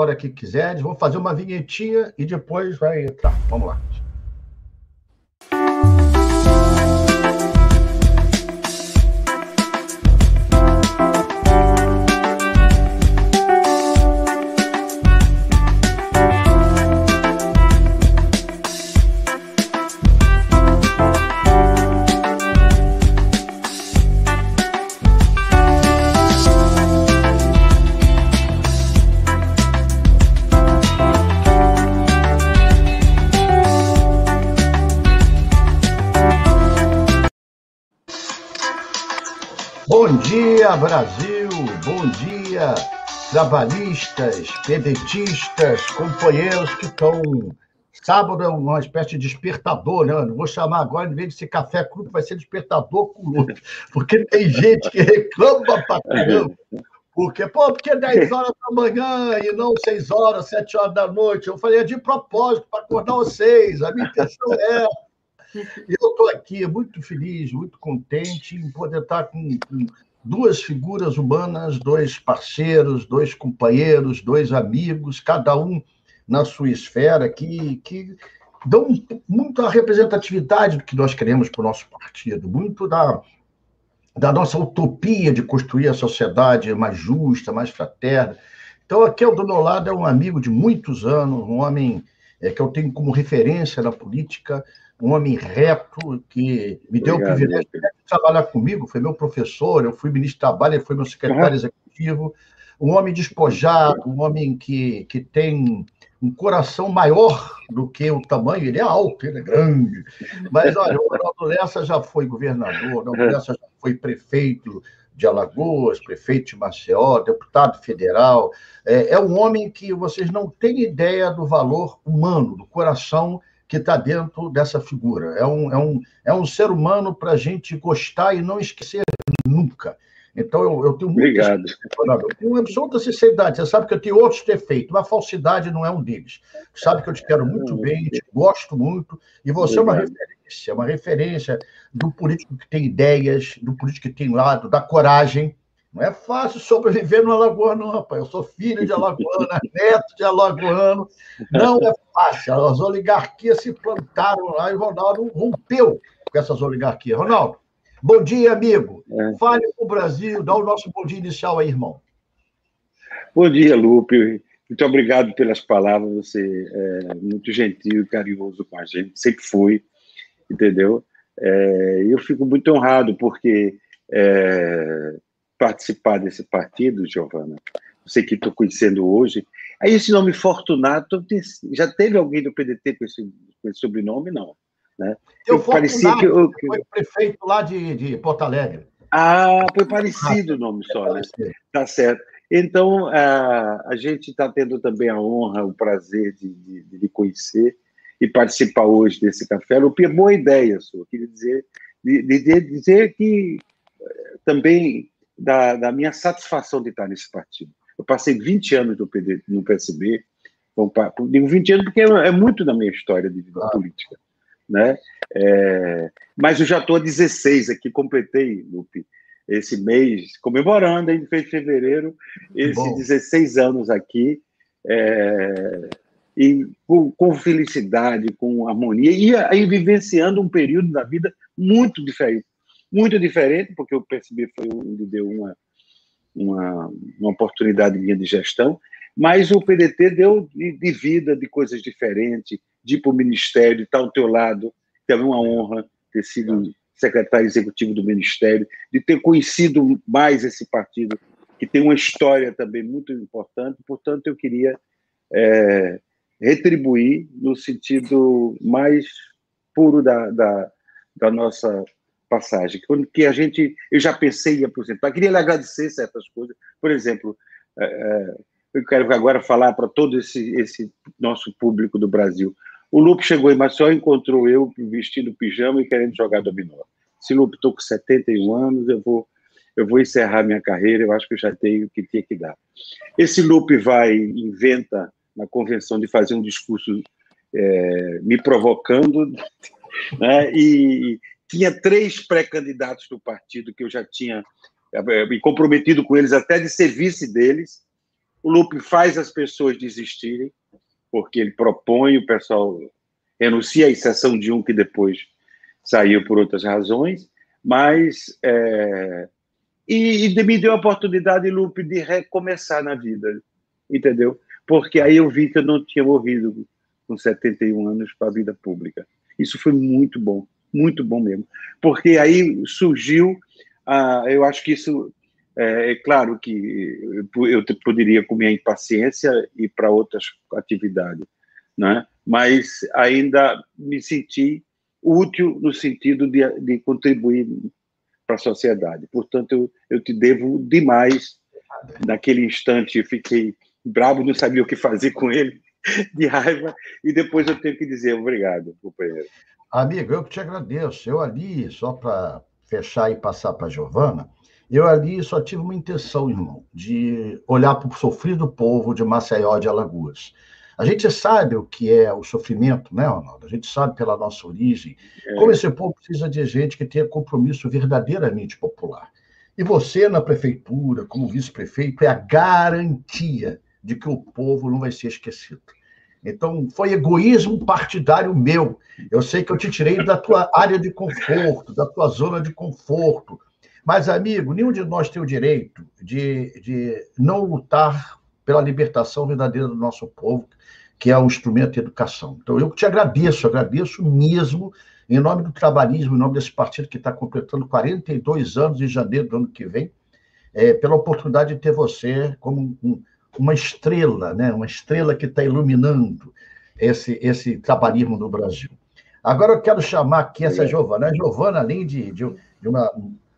hora que quiseres. Vou fazer uma vinhetinha e depois vai entrar. Vamos lá. Brasil! Bom dia, trabalhistas, pedetistas, companheiros que estão. Sábado é uma espécie de despertador, né? Não vou chamar agora, em vez de ser café cru, vai ser despertador com luz. Porque tem gente que reclama pra caramba. Porque, pô, porque 10 horas da manhã e não 6 horas, 7 horas da noite? Eu falei, é de propósito, para acordar vocês. A minha intenção é eu estou aqui muito feliz, muito contente em poder estar com, com, duas figuras humanas, dois parceiros, dois companheiros, dois amigos, cada um na sua esfera, que, que dão muita representatividade do que nós queremos para o nosso partido, muito da, da nossa utopia de construir a sociedade mais justa, mais fraterna. Então, aqui do meu lado é um amigo de muitos anos, um homem é, que eu tenho como referência na política, um homem reto que me deu Obrigado, o privilégio de trabalhar comigo, foi meu professor, eu fui ministro de trabalho, ele foi meu secretário uhum. executivo, um homem despojado, um homem que, que tem um coração maior do que o tamanho, ele é alto, ele é grande. Mas, olha, o Ronaldo Lessa já foi governador, o Ronaldo Lessa já foi prefeito de Alagoas, prefeito de Maceió, deputado federal. É, é um homem que vocês não têm ideia do valor humano, do coração que está dentro dessa figura. É um, é um, é um ser humano para a gente gostar e não esquecer nunca. Então, eu, eu tenho muito. Obrigado. Eu tenho uma absoluta sinceridade. Você sabe que eu tenho outros defeitos, mas falsidade não é um deles. Você sabe que eu te quero muito bem, te gosto muito, e você Obrigado. é uma referência, uma referência do político que tem ideias, do político que tem lado, da coragem. Não é fácil sobreviver no Alagoano, não, rapaz. Eu sou filho de alagoana, neto de alagoano. Não é fácil. As oligarquias se plantaram lá e o Ronaldo rompeu com essas oligarquias. Ronaldo, bom dia, amigo. É. Fale com o Brasil, dá o nosso bom dia inicial aí, irmão. Bom dia, Lupe. Muito obrigado pelas palavras. Você é muito gentil e carinhoso com a gente. Sempre foi, entendeu? É, eu fico muito honrado porque é, participar desse partido, Giovana, você que estou conhecendo hoje. Aí esse nome Fortunato, já teve alguém do PDT com esse, com esse sobrenome? Não. Né? Eu, parecia que eu, que... foi prefeito lá de, de Porto Alegre. Ah, foi parecido o nome só, né? Tá certo. Então, a, a gente está tendo também a honra, o prazer de, de, de, conhecer e participar hoje desse café. Lupi, boa ideia sua. Queria dizer, de, de dizer que eh, também da, da, minha satisfação de estar nesse partido. Eu passei 20 anos no, PD, no PSB, digo 20 anos porque é, é muito da minha história de vida política, né? É, mas eu já estou há 16 aqui, completei, Lupe, esse mês, comemorando, em fevereiro, esses 16 anos aqui, é, e com, com, felicidade, com harmonia, e aí vivenciando um período da vida muito diferente, muito diferente, porque o PSB foi onde deu uma, uma, uma oportunidade minha de gestão, mas o PDT deu de, de vida, de coisas diferentes, de ir para o Ministério, estar ao teu lado, que é uma honra ter sido secretário executivo do Ministério, de ter conhecido mais esse partido, que tem uma história também muito importante, portanto, eu queria é, retribuir no sentido mais puro da, da, da nossa passagem, que a gente, eu já pensei em aposentar, queria lhe agradecer certas coisas, por exemplo, é, é, eu quero agora falar para todo esse, esse nosso público do Brasil. O Lupe chegou em Maceió, encontrou eu vestindo pijama e querendo jogar dominó. Se Lupe estou com 71 anos, eu vou eu vou encerrar minha carreira, eu acho que eu já tenho o que tinha que dar. Esse Lupe vai, inventa na convenção de fazer um discurso é, me provocando, né, e, tinha três pré-candidatos do partido que eu já tinha eh, me comprometido com eles até de ser vice deles, O Lupe faz as pessoas desistirem, porque ele propõe, o pessoal renuncia, à exceção de um que depois saiu por outras razões, mas. É, e, e me deu a oportunidade, Lupe, de recomeçar na vida, entendeu? Porque aí eu vi que eu não tinha morrido com 71 anos para a vida pública. Isso foi muito bom, muito bom mesmo. Porque aí surgiu, ah, eu acho que isso, é, é claro que eu poderia, com minha impaciência, ir para outras atividades, né? mas ainda me senti útil no sentido de, de contribuir para a sociedade. Portanto, eu, eu te devo demais. Naquele instante, fiquei bravo, não sabia o que fazer com ele, de raiva, e depois eu tenho que dizer obrigado, companheiro. Amigo, eu que te agradeço. Eu ali, só para fechar e passar para a Giovana, eu ali só tive uma intenção, irmão, de olhar para o sofrido povo de Maceió de Alagoas. A gente sabe o que é o sofrimento, né, Ronaldo? A gente sabe pela nossa origem é. como esse povo precisa de gente que tenha compromisso verdadeiramente popular. E você, na prefeitura, como vice-prefeito, é a garantia de que o povo não vai ser esquecido. Então, foi egoísmo partidário meu. Eu sei que eu te tirei da tua área de conforto, da tua zona de conforto. Mas, amigo, nenhum de nós tem o direito de, de não lutar pela libertação verdadeira do nosso povo, que é o instrumento de educação. Então, eu te agradeço, agradeço mesmo, em nome do trabalhismo, em nome desse partido que está completando 42 anos em janeiro do ano que vem, é, pela oportunidade de ter você como um, uma estrela, né? uma estrela que está iluminando esse, esse trabalhismo no Brasil. Agora eu quero chamar aqui essa Giovana. A Giovana, além de, de, de uma,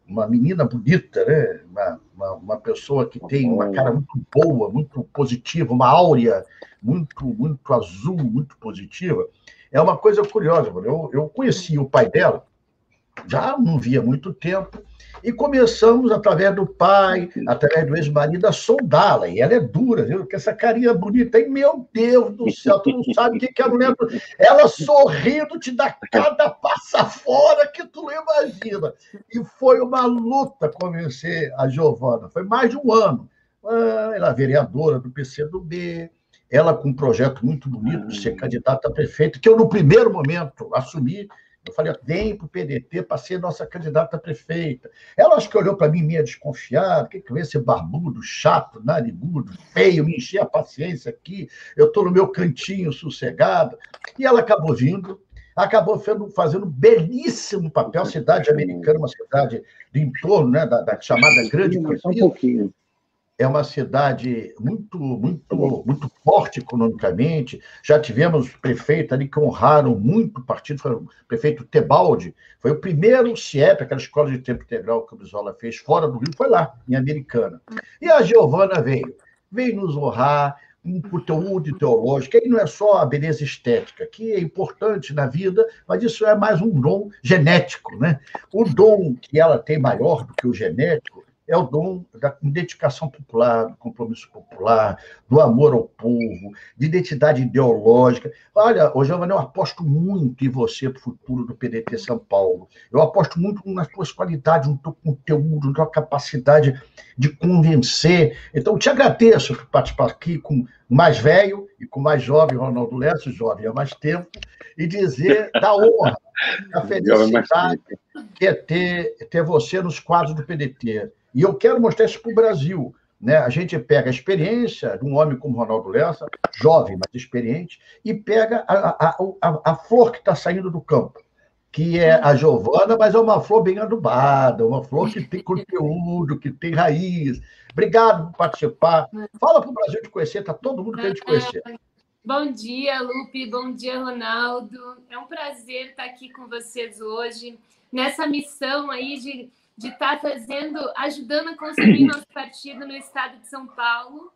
uma menina bonita, né? uma, uma, uma, pessoa que tem uma cara muito boa, muito positiva, uma áurea muito, muito azul, muito positiva, é uma coisa curiosa. Eu, eu conheci o pai dela, já não via muito tempo, e começamos, através do pai, através do ex-marido, a soldá-la. E ela é dura, viu? Porque essa carinha bonita. E, meu Deus do céu, tu não sabe o que, que a mulher. Ela sorrindo te dá cada passa fora que tu não imagina. E foi uma luta convencer a Giovana. Foi mais de um ano. Ah, ela é vereadora do PCdoB, ela com um projeto muito bonito de ser candidata a prefeito, que eu, no primeiro momento, assumi eu falei, vem para o PDT para ser nossa candidata a prefeita. Ela acho que olhou para mim meio desconfiada, o que que esse barbudo, chato, narigudo, feio, me encher a paciência aqui, eu estou no meu cantinho sossegado. E ela acabou vindo, acabou fazendo um belíssimo papel, cidade americana, uma cidade de entorno né, da, da chamada Grande Um pouquinho é uma cidade muito, muito, muito forte economicamente. Já tivemos prefeito ali que honraram muito o partido, foi o prefeito Tebaldi, foi o primeiro CIEP, aquela escola de tempo integral que o Brizola fez fora do Rio, foi lá, em Americana. E a Giovana veio, veio nos honrar, um conteúdo ideológico, aí não é só a beleza estética, que é importante na vida, mas isso é mais um dom genético, né? O dom que ela tem maior do que o genético é o dom da identificação popular, do compromisso popular, do amor ao povo, de identidade ideológica. Olha, ô Giovanni, eu aposto muito em você para o futuro do PDT São Paulo. Eu aposto muito nas suas qualidades, no teu conteúdo, na tua capacidade de convencer. Então, te agradeço por participar aqui com o mais velho e com o mais jovem, Ronaldo Lessa, jovem há mais tempo, e dizer da honra, da felicidade que é ter, ter você nos quadros do PDT. E eu quero mostrar isso para o Brasil. Né? A gente pega a experiência de um homem como Ronaldo Lessa, jovem, mas experiente, e pega a, a, a, a flor que está saindo do campo, que é a Giovana, mas é uma flor bem adubada, uma flor que tem conteúdo, que tem raiz. Obrigado por participar. Fala para o Brasil te conhecer, está todo mundo querendo te conhecer. Bom dia, Lupe. Bom dia, Ronaldo. É um prazer estar aqui com vocês hoje, nessa missão aí de de estar fazendo, ajudando a construir nosso partido no estado de São Paulo.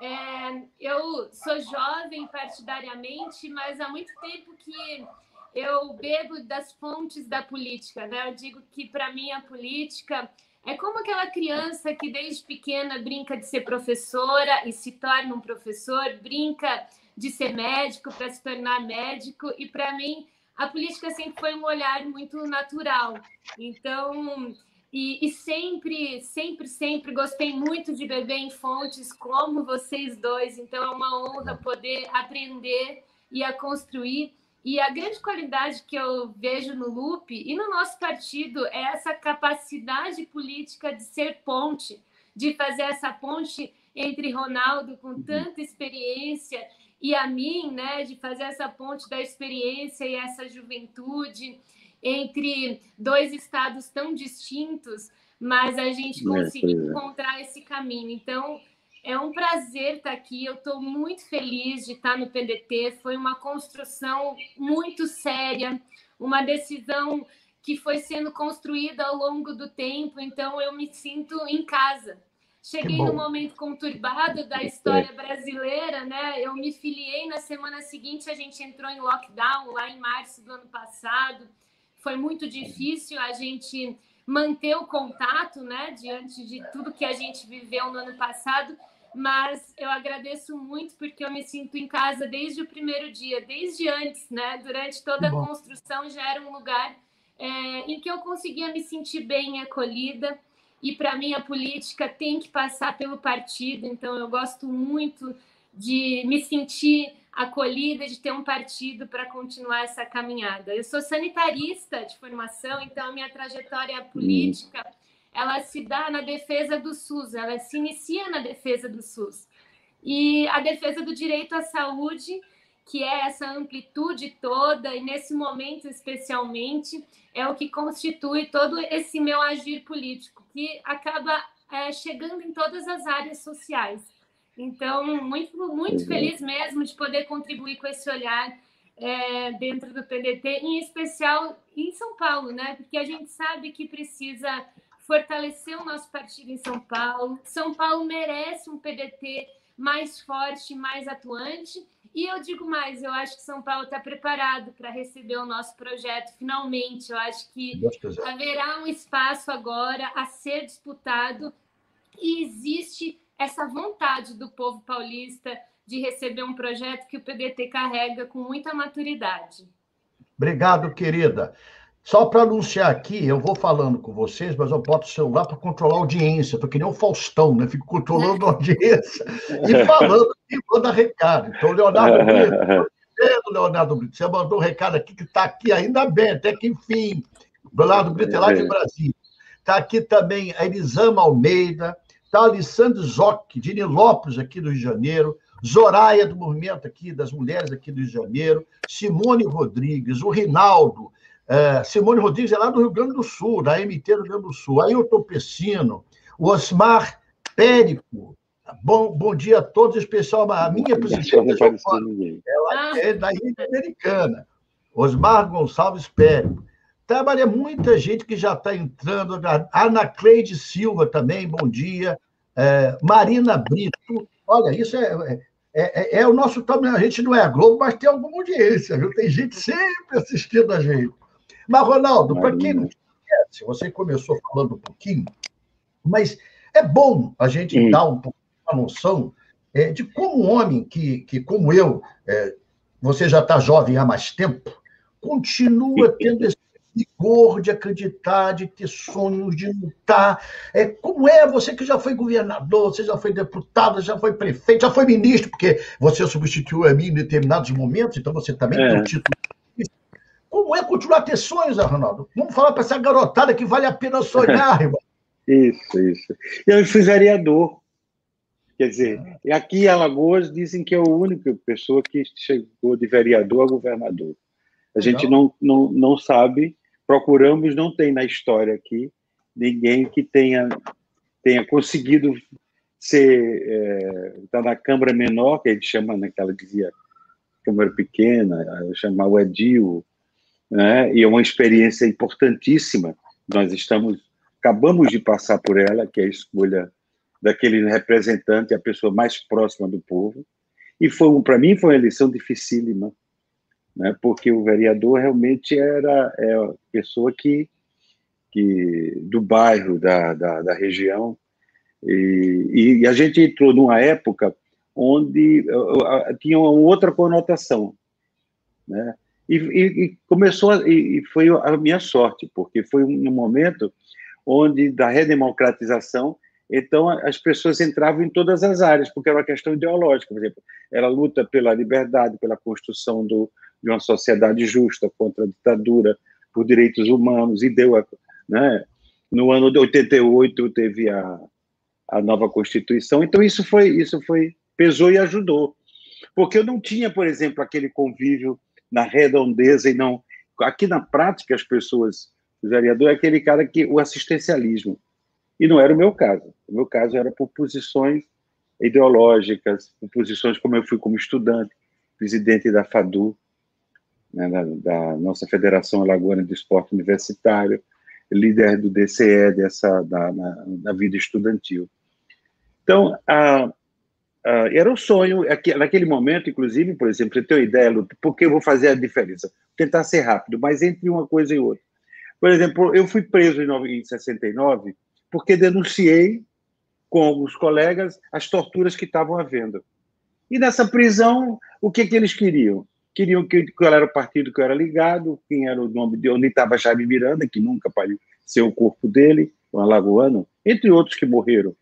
É, eu sou jovem partidariamente, mas há muito tempo que eu bebo das fontes da política. Né? Eu digo que, para mim, a política é como aquela criança que, desde pequena, brinca de ser professora e se torna um professor, brinca de ser médico para se tornar médico, e, para mim, a política sempre foi um olhar muito natural. Então, e, e, sempre, sempre, sempre gostei muito de beber em fontes como vocês dois. Então é uma honra poder aprender e a construir. E a grande qualidade que eu vejo no Lupe e no nosso partido é essa capacidade política de ser ponte, de fazer essa ponte entre Ronaldo com tanta experiência e a mim, né, de fazer essa ponte da experiência e essa juventude entre dois estados tão distintos, mas a gente é, conseguiu é. encontrar esse caminho. Então, é um prazer estar aqui. Eu estou muito feliz de estar no PDT. Foi uma construção muito séria, uma decisão que foi sendo construída ao longo do tempo. Então, eu me sinto em casa. Cheguei no momento conturbado da história brasileira, né? Eu me filiei na semana seguinte, a gente entrou em lockdown lá em março do ano passado foi muito difícil a gente manter o contato, né, diante de tudo que a gente viveu no ano passado, mas eu agradeço muito porque eu me sinto em casa desde o primeiro dia, desde antes, né, durante toda a construção já era um lugar é, em que eu conseguia me sentir bem acolhida e para mim a política tem que passar pelo partido, então eu gosto muito de me sentir acolhida de ter um partido para continuar essa caminhada. Eu sou sanitarista de formação, então a minha trajetória política ela se dá na defesa do SUS, ela se inicia na defesa do SUS. E a defesa do direito à saúde, que é essa amplitude toda, e nesse momento especialmente, é o que constitui todo esse meu agir político, que acaba é, chegando em todas as áreas sociais. Então, muito, muito uhum. feliz mesmo de poder contribuir com esse olhar é, dentro do PDT, em especial em São Paulo, né? Porque a gente sabe que precisa fortalecer o nosso partido em São Paulo. São Paulo merece um PDT mais forte, mais atuante. E eu digo mais, eu acho que São Paulo está preparado para receber o nosso projeto finalmente. Eu acho que haverá um espaço agora a ser disputado e existe essa vontade do povo paulista de receber um projeto que o PDT carrega com muita maturidade. Obrigado, querida. Só para anunciar aqui, eu vou falando com vocês, mas eu boto o celular para controlar a audiência. Estou que nem o Faustão, né? Fico controlando a audiência e falando e manda recado. Então, Leonardo Brito, Leonardo Brito, você mandou um recado aqui que está aqui, ainda bem, até que enfim. Leonardo Brito é lá de Brasília. Está aqui também a Elisama Almeida, Está Alessandro Zoc, de Nilópolis, aqui do Rio de Janeiro. Zoraia, do movimento aqui, das mulheres aqui do Rio de Janeiro. Simone Rodrigues, o Rinaldo. É, Simone Rodrigues é lá do Rio Grande do Sul, da MT do Rio Grande do Sul. Ailton Pessino, o Osmar Périco. Bom, bom dia a todos, especial a minha presidente. Ela é da Ilha Americana. Osmar Gonçalves Périco. Trabalha muita gente que já está entrando. Ana Cleide Silva também, bom dia. É, Marina Brito. Olha, isso é, é, é, é o nosso tamanho. A gente não é a Globo, mas tem alguma audiência, viu? Tem gente sempre assistindo a gente. Mas, Ronaldo, para quem não conhece, você começou falando um pouquinho, mas é bom a gente Sim. dar um pouco uma noção é, de como um homem que, que como eu, é, você já está jovem há mais tempo, continua tendo esse vigor de acreditar, de ter sonhos, de lutar. É, como é você que já foi governador, você já foi deputado, já foi prefeito, já foi ministro, porque você substituiu a mim em determinados momentos, então você também é. tem o título. Como é continuar a ter sonhos, Arnaldo? Vamos falar para essa garotada que vale a pena sonhar, irmão. Isso, isso. Eu fui vereador. Quer dizer, aqui em Alagoas dizem que é a única pessoa que chegou de vereador a governador. A gente não, não, não sabe procuramos, não tem na história aqui ninguém que tenha, tenha conseguido ser é, tá na Câmara Menor, que a gente chama né, dizia Câmara Pequena, chamar o Edil, né? e é uma experiência importantíssima. Nós estamos, acabamos de passar por ela, que é a escolha daquele representante, a pessoa mais próxima do povo, e foi para mim foi uma eleição dificílima, né, porque o vereador realmente era é a pessoa que, que do bairro, da, da, da região, e, e, a gente entrou numa época onde tinha uma outra conotação, né? E, e, e começou, a, e foi a minha sorte, porque foi um momento onde da redemocratização, então as pessoas entravam em todas as áreas, porque era uma questão ideológica, por exemplo, era luta pela liberdade, pela construção do, de uma sociedade justa contra a ditadura, por direitos humanos, e deu, a, né? No ano de 88 teve a, a nova Constituição, então isso foi, isso foi, pesou e ajudou. Porque eu não tinha, por exemplo, aquele convívio na redondeza e não. Aqui na prática, as pessoas, o vereador é aquele cara que. o assistencialismo. E não era o meu caso. O meu caso era por posições ideológicas, por posições como eu fui como estudante, presidente da FADU, né, da, da, nossa Federação Alagoana de Esporte Universitário, líder do DCE dessa da, na, da vida estudantil. Então, a, era um sonho, naquele momento, inclusive, por exemplo, você tem uma ideia, porque eu vou fazer a diferença? Tentar ser rápido, mas entre uma coisa e outra. Por exemplo, eu fui preso em 69 porque denunciei com alguns colegas as torturas que estavam havendo. E nessa prisão, o que, que eles queriam? Queriam que qual era o partido que eu era ligado, quem era o nome de onde estava Jaime Miranda, que nunca apareceu o corpo dele, um alagoano, entre outros que morreram.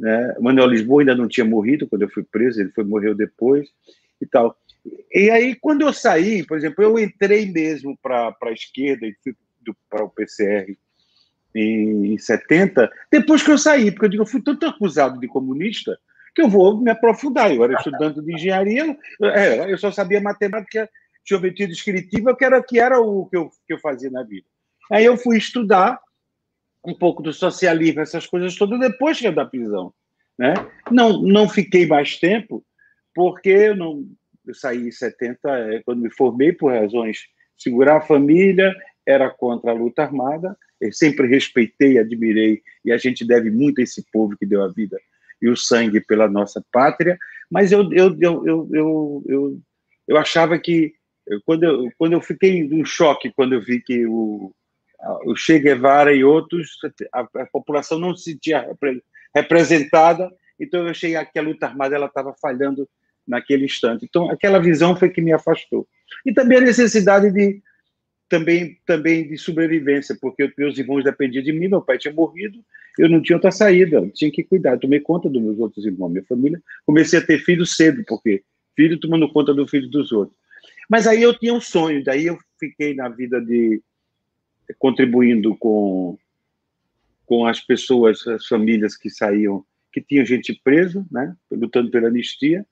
Né? Manuel Lisboa ainda não tinha morrido quando eu fui preso, ele foi morreu depois e tal. E aí, quando eu saí, por exemplo, eu entrei mesmo para a esquerda e fui para o PCR em, em 70, depois que eu saí, porque eu digo, eu fui tanto acusado de comunista que eu vou me aprofundar. Eu era estudante de engenharia, é, eu só sabia matemática, geometria descritiva, que era, que era o que eu, que eu fazia na vida. Aí eu fui estudar um pouco do socialismo, essas coisas todas, depois que é da prisão. Né? Não, não fiquei mais tempo, porque eu, não, eu saí em 70, é, quando me formei, por razões de segurar a família, era contra a luta armada, eu sempre respeitei, admirei, e a gente deve muito a esse povo que deu a vida e o sangue pela nossa pátria, mas eu, eu, eu, eu, eu, eu, eu achava que, quando eu, quando eu fiquei em choque, quando eu vi que o, o Che Guevara e outros, a, a população não se sentia repre, representada, então eu achei que a luta armada estava falhando naquele instante. Então, aquela visão foi que me afastou. E também a necessidade de também também de sobrevivência, porque meus irmãos dependiam de mim, meu pai tinha morrido, eu não tinha outra saída, tinha que cuidar, eu tomei conta dos meus outros irmãos, minha família, comecei a ter filhos cedo, porque filho tomando conta do filho dos outros. Mas aí eu tinha um sonho, daí eu fiquei na vida de contribuindo com, com as pessoas, as famílias que saíam, que tinham gente preso, né, lutando pela anistia.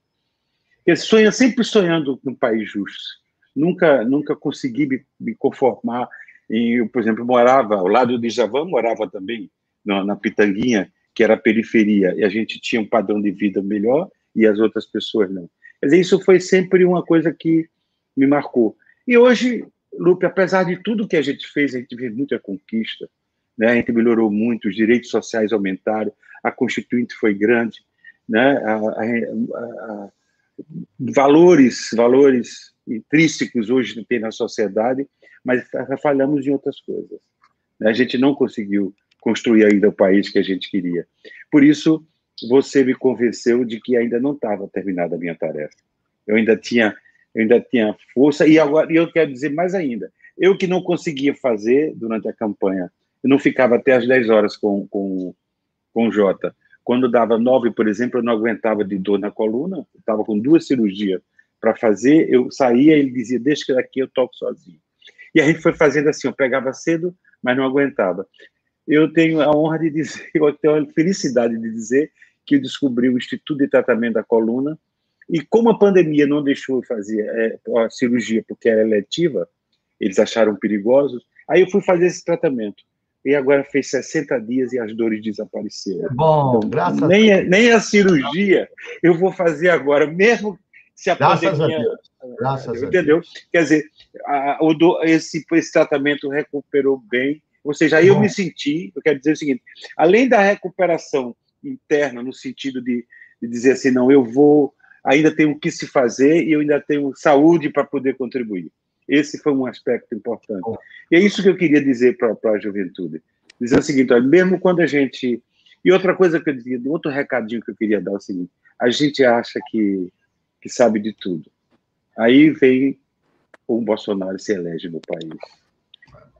Eu sonha sempre sonhando num país justo. Nunca, nunca consegui me, me conformar em, eu, por exemplo, morava ao lado de Javan, morava também na, na Pitanguinha, que era a periferia, e a gente tinha um padrão de vida melhor e as outras pessoas não. Dizer, isso foi sempre uma coisa que me marcou. E hoje Lupe, apesar de tudo que a gente fez, a gente fez muita conquista, né? a gente melhorou muito, os direitos sociais aumentaram, a Constituinte foi grande, né? A, a, a, valores, valores intrínsecos hoje tem na sociedade, mas falhamos em outras coisas. A gente não conseguiu construir ainda o país que a gente queria. Por isso, você me convenceu de que ainda não estava terminada a minha tarefa. Eu ainda tinha eu ainda tinha força, e agora eu quero dizer mais ainda, eu que não conseguia fazer durante a campanha, eu não ficava até as 10 horas com, com, com o Jota. Quando dava 9, por exemplo, eu não aguentava de dor na coluna, estava com duas cirurgias para fazer, eu saía e ele dizia, deixa que daqui eu toco sozinho. E a gente foi fazendo assim, eu pegava cedo, mas não aguentava. Eu tenho a honra de dizer, eu tenho a felicidade de dizer que eu descobri o Instituto de Tratamento da Coluna, e como a pandemia não deixou eu fazer é, a cirurgia porque era eletiva, eles acharam perigosos, aí eu fui fazer esse tratamento. E agora fez 60 dias e as dores desapareceram. Bom, então, graças nem, a... nem a cirurgia eu vou fazer agora, mesmo se a graças pandemia... A Deus. Graças entendeu? A Deus. Quer dizer, a, do, esse, esse tratamento recuperou bem, ou seja, aí eu me senti, eu quero dizer o seguinte, além da recuperação interna, no sentido de, de dizer assim, não, eu vou ainda tem o que se fazer e eu ainda tenho saúde para poder contribuir. Esse foi um aspecto importante. E é isso que eu queria dizer para a juventude. Dizer o seguinte, olha, mesmo quando a gente... E outra coisa que eu dizia, outro recadinho que eu queria dar é o seguinte, a gente acha que, que sabe de tudo. Aí vem o Bolsonaro se elege no país.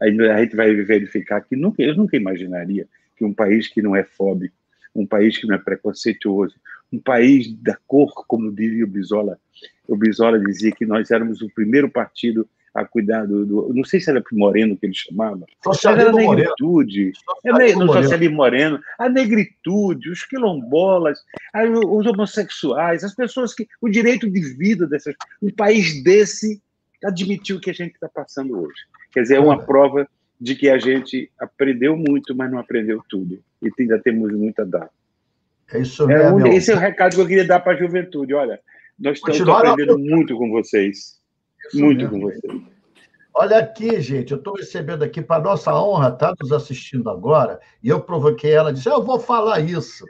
aí a gente vai verificar que nunca, eu nunca imaginaria que um país que não é fóbico, um país que não é preconceituoso, um país da cor, como diria o Bisola, o Bisola dizia que nós éramos o primeiro partido a cuidar do, do, não sei se era Moreno que ele chamava, socialismo era a negritude, socialismo no socialismo moreno, a negritude, os quilombolas, os homossexuais, as pessoas que o direito de vida dessas, um país desse admitiu o que a gente está passando hoje. Quer dizer, é uma prova de que a gente aprendeu muito, mas não aprendeu tudo e ainda temos muito a dar. É isso mesmo. É esse é o recado que eu queria dar para a juventude. Olha, nós estamos aprendendo muito com vocês. Muito com você. Olha aqui, gente, eu estou recebendo aqui, para nossa honra, está nos assistindo agora, e eu provoquei ela, disse, eu vou falar isso.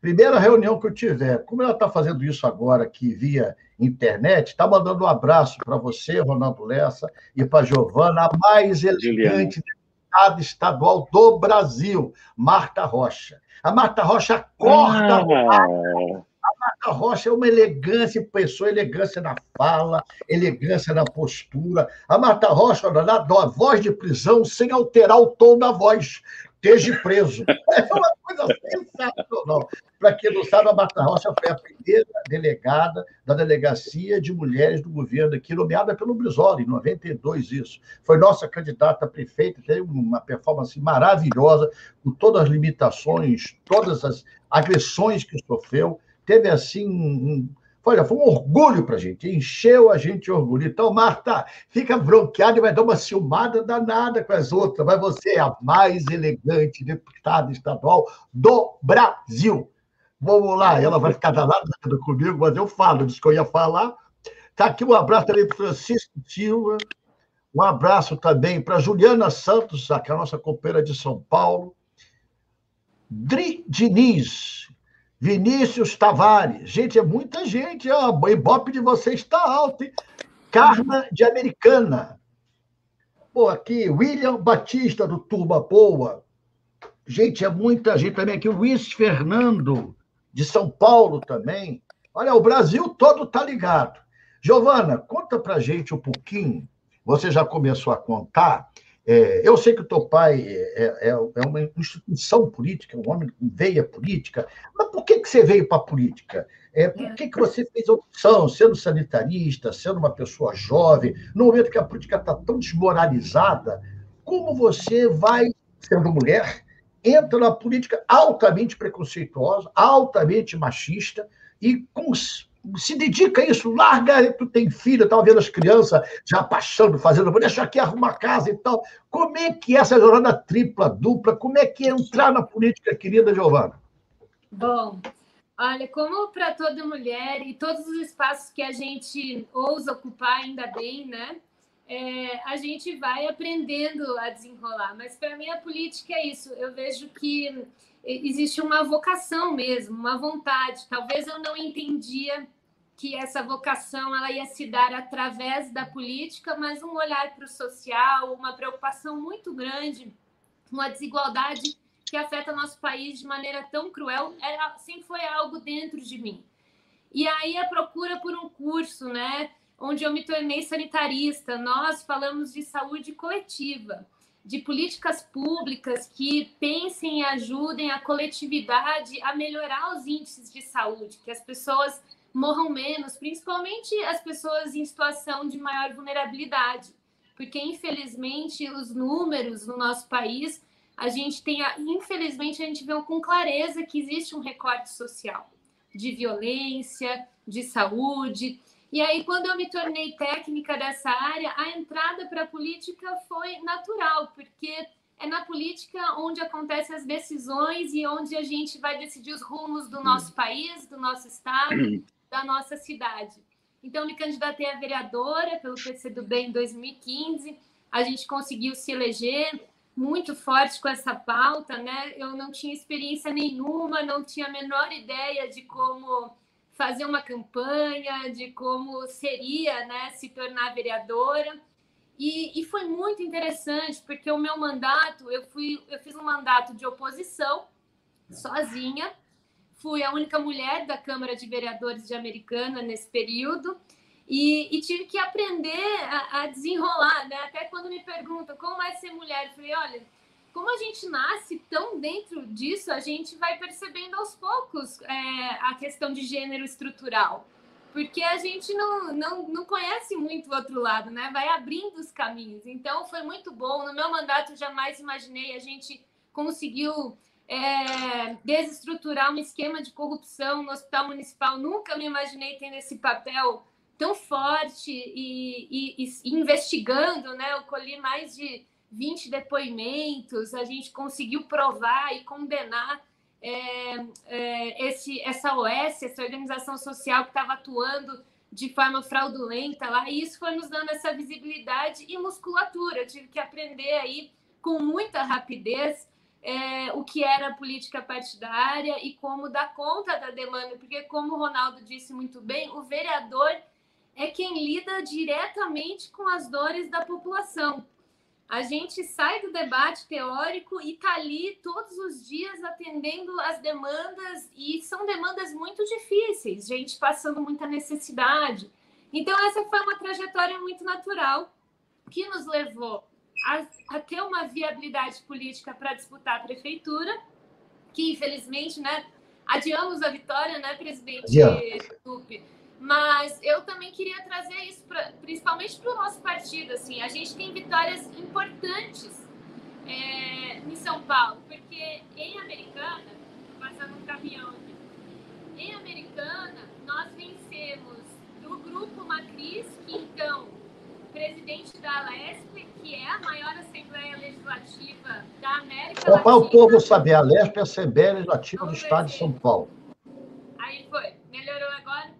Primeira reunião que eu tiver, como ela está fazendo isso agora aqui via internet, está mandando um abraço para você, Ronaldo Lessa, e para a Giovana, a mais elegante deputada estadual do Brasil, Marta Rocha. A Marta Rocha acorda ah. Marta Rocha é uma elegância, pessoa, elegância na fala, elegância na postura. A Marta Rocha, olha, dá a voz de prisão sem alterar o tom da voz. Esteja preso. É uma coisa sensacional. Para quem não sabe, a Marta Rocha foi a primeira delegada da Delegacia de Mulheres do Governo aqui, nomeada pelo Brizola, em 92, isso. Foi nossa candidata a prefeita, teve uma performance maravilhosa, com todas as limitações, todas as agressões que sofreu, teve assim um, Olha, foi um orgulho para a gente, encheu a gente de orgulho. Então, Marta, fica bronqueada e vai dar uma ciumada danada com as outras, mas você é a mais elegante deputada estadual do Brasil. Vamos lá, ela vai ficar danada comigo, mas eu falo, disse que eu ia falar. Tá aqui um abraço também para Francisco Silva, um abraço também para Juliana Santos, que é a nossa companheira de São Paulo. Dri Diniz, Vinícius Tavares. Gente, é muita gente. Ó, o ibope de vocês está alto, hein? Carna de Americana. Pô, aqui, William Batista, do Turba Boa. Gente, é muita gente também aqui. Luiz Fernando, de São Paulo também. Olha, o Brasil todo tá ligado. Giovana, conta pra gente um pouquinho. Você já começou a contar é, eu sei que o teu pai é, é, é, uma instituição política, um homem com veia política, mas por que, que você veio para a política? É, por que, que você fez a opção, sendo sanitarista, sendo uma pessoa jovem, no momento que a política está tão desmoralizada, como você vai, sendo mulher, entra na política altamente preconceituosa, altamente machista e com se dedica a isso, larga, tu tem filho, estava vendo as crianças já passando, fazendo, vou deixar aqui arrumar casa e tal. Como é que é essa jornada tripla, dupla, como é que é entrar na política, querida Giovana? Bom, olha, como para toda mulher e todos os espaços que a gente ousa ocupar, ainda bem, né? É, a gente vai aprendendo a desenrolar. Mas para mim a política é isso. Eu vejo que existe uma vocação mesmo, uma vontade. Talvez eu não entendia que essa vocação ela ia se dar através da política, mas um olhar para o social, uma preocupação muito grande, uma desigualdade que afeta nosso país de maneira tão cruel, era, sempre foi algo dentro de mim. E aí a procura por um curso, né, onde eu me tornei sanitarista, nós falamos de saúde coletiva de políticas públicas que pensem e ajudem a coletividade a melhorar os índices de saúde, que as pessoas morram menos, principalmente as pessoas em situação de maior vulnerabilidade, porque infelizmente os números no nosso país, a gente tem, a, infelizmente a gente vê com clareza que existe um recorte social de violência, de saúde, e aí, quando eu me tornei técnica dessa área, a entrada para a política foi natural, porque é na política onde acontecem as decisões e onde a gente vai decidir os rumos do nosso país, do nosso estado, da nossa cidade. Então, me candidatei a vereadora pelo PCdoB em 2015. A gente conseguiu se eleger muito forte com essa pauta, né? Eu não tinha experiência nenhuma, não tinha a menor ideia de como fazer uma campanha de como seria né, se tornar vereadora. E, e, foi muito interessante, porque o meu mandato, eu, fui, eu fiz um mandato de oposição, sozinha, fui a única mulher da Câmara de Vereadores de Americana nesse período, E, e, tive que aprender a, a, desenrolar, né? Até quando me perguntam como é ser mulher, eu falei, olha, como a gente nasce tão dentro disso, a gente vai percebendo aos poucos é, a questão de gênero estrutural. Porque a gente não, não, não conhece muito o outro lado, né? Vai abrindo os caminhos. Então, foi muito bom. No meu mandato, jamais imaginei. A gente conseguiu é, desestruturar um esquema de corrupção no Hospital Municipal. Nunca me imaginei tendo esse papel tão forte e, e, e investigando, né? Eu colhi mais de 20 depoimentos, a gente conseguiu provar e condenar é, é, esse, essa OS, essa organização social que estava atuando de forma fraudulenta lá, e isso foi nos dando essa visibilidade e musculatura. Eu tive que aprender aí com muita rapidez é, o que era política partidária e como dar conta da demanda, porque, como o Ronaldo disse muito bem, o vereador é quem lida diretamente com as dores da população. A gente sai do debate teórico e está ali todos os dias atendendo as demandas, e são demandas muito difíceis, gente passando muita necessidade. Então, essa foi uma trajetória muito natural que nos levou a, a ter uma viabilidade política para disputar a prefeitura, que infelizmente, né, adiamos a vitória, né, presidente? Mas eu também queria trazer isso, pra, principalmente para o nosso partido. Assim, a gente tem vitórias importantes é, em São Paulo, porque em Americana, passando um caminhão aqui, em Americana, nós vencemos do grupo Macris, que então, presidente da Alesp, que é a maior Assembleia Legislativa da América Latina. Para o povo saber, a Alesp é a Assembleia Legislativa do Estado de São Paulo. Aí foi, melhorou agora?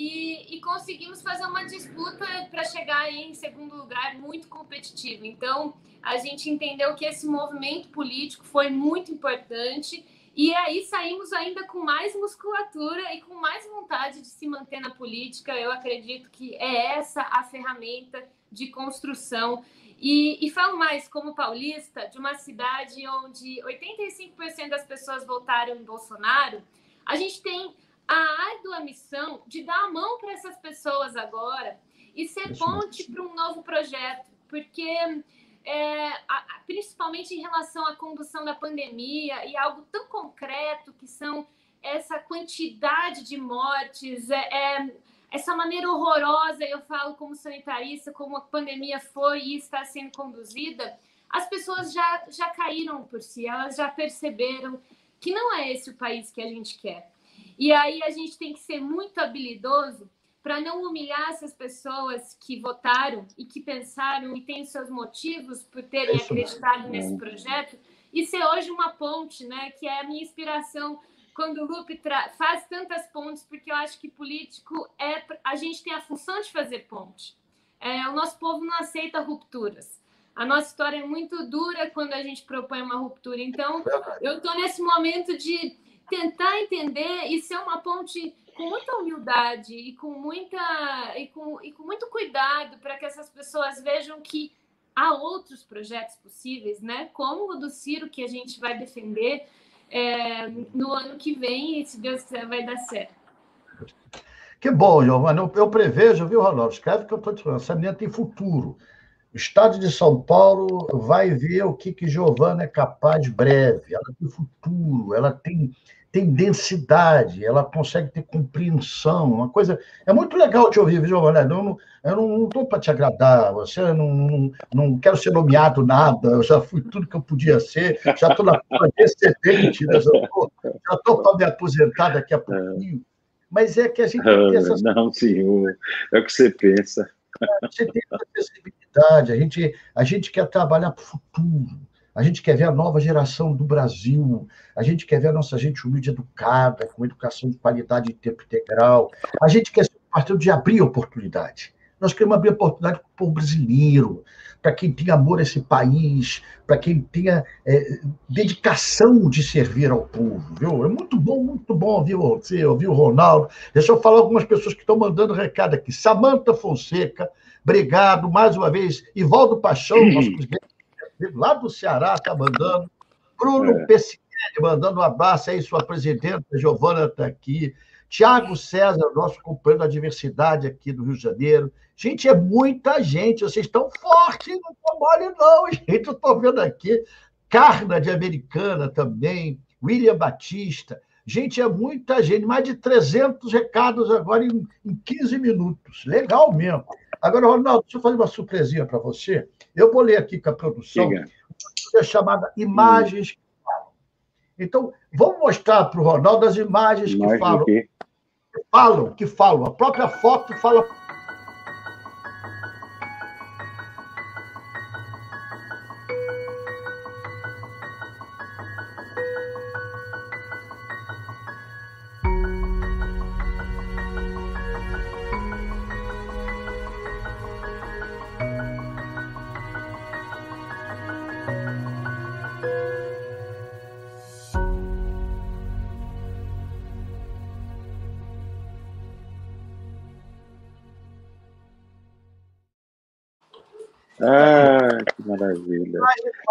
E, e conseguimos fazer uma disputa para chegar em segundo lugar muito competitivo. Então, a gente entendeu que esse movimento político foi muito importante e aí saímos ainda com mais musculatura e com mais vontade de se manter na política. Eu acredito que é essa a ferramenta de construção. E, e falo mais como paulista, de uma cidade onde 85% das pessoas votaram em Bolsonaro, a gente tem a árdua missão de dar a mão para essas pessoas agora e ser ponte para um novo projeto, porque é, a, principalmente em relação à condução da pandemia e algo tão concreto que são essa quantidade de mortes, é, é, essa maneira horrorosa, eu falo como sanitarista, como a pandemia foi e está sendo conduzida, as pessoas já, já caíram por si, elas já perceberam que não é esse o país que a gente quer. E aí a gente tem que ser muito habilidoso para não humilhar essas pessoas que votaram e que pensaram e têm seus motivos por terem Isso acreditado nesse projeto e ser hoje uma ponte, né? Que é a minha inspiração quando o Lupe faz tantas pontes, porque eu acho que político é a gente tem a função de fazer ponte. É, o nosso povo não aceita rupturas. A nossa história é muito dura quando a gente propõe uma ruptura. Então, eu estou nesse momento de tentar entender e ser uma ponte com muita humildade e com muita e com, e com muito cuidado para que essas pessoas vejam que há outros projetos possíveis, né? Como o do Ciro que a gente vai defender é, no ano que vem e se Deus quiser vai dar certo. Que bom, Giovana. Eu, prevejo, viu, Ronaldo? Escreve que eu estou te falando. Essa menina tem futuro. O Estado de São Paulo vai ver o que, que Giovana é capaz breve. Ela tem futuro, ela tem tem densidade, ela consegue ter compreensão, uma coisa. É muito legal te ouvir, Giovanni. Eu não estou para te agradar, você não, não, não quero ser nomeado nada, eu já fui tudo que eu podia ser, já estou na fila excedente, já estou para me aposentar daqui a pouquinho. Mas é que a gente tem essas Não, senhor, é o que você pensa. Você tem essa sensibilidade, a gente, a gente quer trabalhar para o futuro. A gente quer ver a nova geração do Brasil, a gente quer ver a nossa gente humilde educada, com educação de qualidade e tempo integral. A gente quer ser um partido de abrir oportunidade. Nós queremos abrir oportunidade para o povo brasileiro, para quem tem amor a esse país, para quem tenha é, dedicação de servir ao povo, viu? É muito bom, muito bom ouvir você, ouvir o Ronaldo. Deixa eu falar algumas pessoas que estão mandando recado aqui. Samanta Fonseca, obrigado mais uma vez. Ivaldo Paixão, nosso presidente lá do Ceará, está mandando. Bruno é. Pessinelli mandando um abraço aí, sua presidenta, Giovana está aqui. Tiago César, nosso companheiro da diversidade aqui do Rio de Janeiro. Gente, é muita gente, vocês estão fortes, não estão mole não, gente. Eu estou vendo aqui. Carna de Americana também, William Batista. Gente, é muita gente, mais de 300 recados agora em, em 15 minutos. Legal mesmo. Agora, Ronaldo, deixa eu fazer uma surpresinha para você. Eu vou ler aqui com a produção, é chamada Imagens que Falam. Então, vamos mostrar para o Ronaldo as imagens que falam. Que falam, que falam. A própria foto fala Maravilha.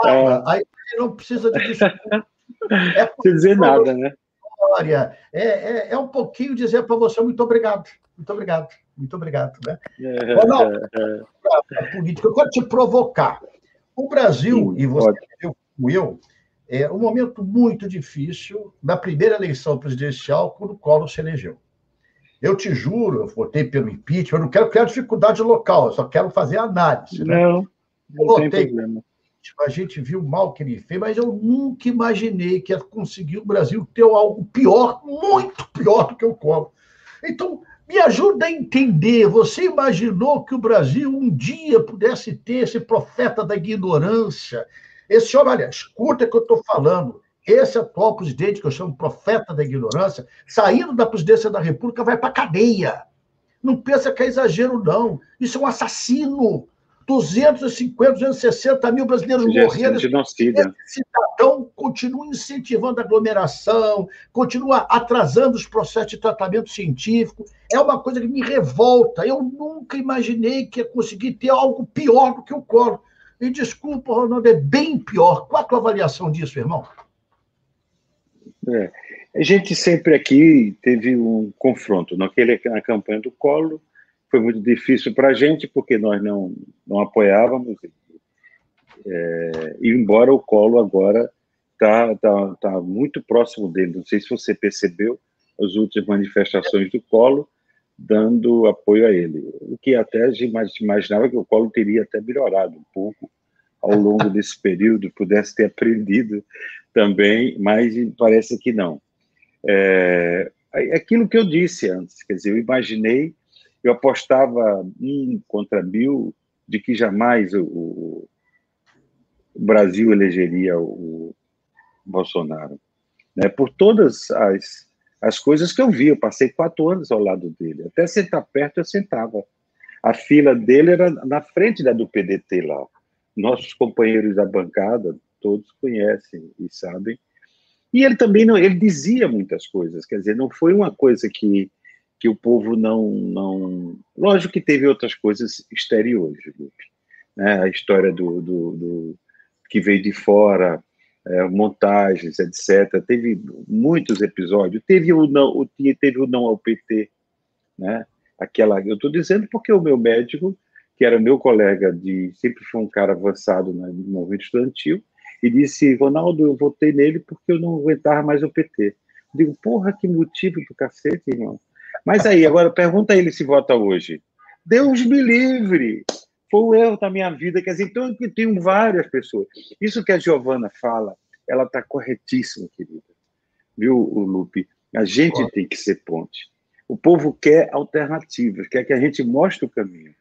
É... Aí não precisa de É precisa dizer nada, né? História. É, é, é um pouquinho dizer para você muito obrigado. Muito obrigado. Muito obrigado. Né? É, Ronaldo, é, política, eu quero te provocar. O Brasil, Sim, e você viu como eu, é um momento muito difícil na primeira eleição presidencial, quando o Collor se elegeu. Eu te juro, eu votei pelo impeachment, eu não quero criar dificuldade local, eu só quero fazer análise. Né? Não, votei problema. A gente viu mal que ele fez, mas eu nunca imaginei que ia conseguir o Brasil ter algo pior, muito pior do que o Collor. Então, me ajuda a entender. Você imaginou que o Brasil um dia pudesse ter esse profeta da ignorância? Esse homem, olha, escuta o que eu estou falando esse atual presidente, que eu chamo profeta da ignorância, saindo da presidência da República, vai para a cadeia. Não pensa que é exagero, não. Isso é um assassino. 250, 260 mil brasileiros morreram. Esse cidadão continua incentivando a aglomeração, continua atrasando os processos de tratamento científico. É uma coisa que me revolta. Eu nunca imaginei que ia conseguir ter algo pior do que o colo. E desculpa, Ronaldo, é bem pior. Qual a tua avaliação disso, irmão? É. A gente sempre aqui teve um confronto. Naquele, na campanha do Colo, foi muito difícil para a gente, porque nós não, não apoiávamos. É, e embora o Colo agora está tá, tá muito próximo dele, não sei se você percebeu as últimas manifestações do Colo, dando apoio a ele. O que até gente imaginava que o Colo teria até melhorado um pouco ao longo desse período, pudesse ter aprendido também, mas parece que não. É, aquilo que eu disse antes, quer dizer, eu imaginei, eu apostava um contra mil de que jamais o, o Brasil elegeria o Bolsonaro, né? Por todas as as coisas que eu vi, eu passei quatro anos ao lado dele, até sentar perto eu sentava. A fila dele era na frente da do PDT lá. Nossos companheiros da bancada, todos conhecem e sabem. E ele também não, ele dizia muitas coisas, quer dizer, não foi uma coisa que, que o povo não, não. Lógico que teve outras coisas exteriores. Né? A história do, do, do que veio de fora, é, montagens, etc. Teve muitos episódios. Teve o não, teve o não ao PT, né? Aquela, eu estou dizendo porque o meu médico, que era meu colega de, sempre foi um cara avançado no movimento estudantil, e disse: Ronaldo, eu votei nele porque eu não aguentava mais o PT. Eu digo, porra, que motivo do cacete, irmão. Mas aí, agora pergunta a ele se vota hoje. Deus me livre! Foi o erro da minha vida. Quer dizer, então eu tenho várias pessoas. Isso que a Giovana fala, ela está corretíssima, querida. Viu, Lupe? A gente tem que ser ponte. O povo quer alternativas, quer que a gente mostre o caminho.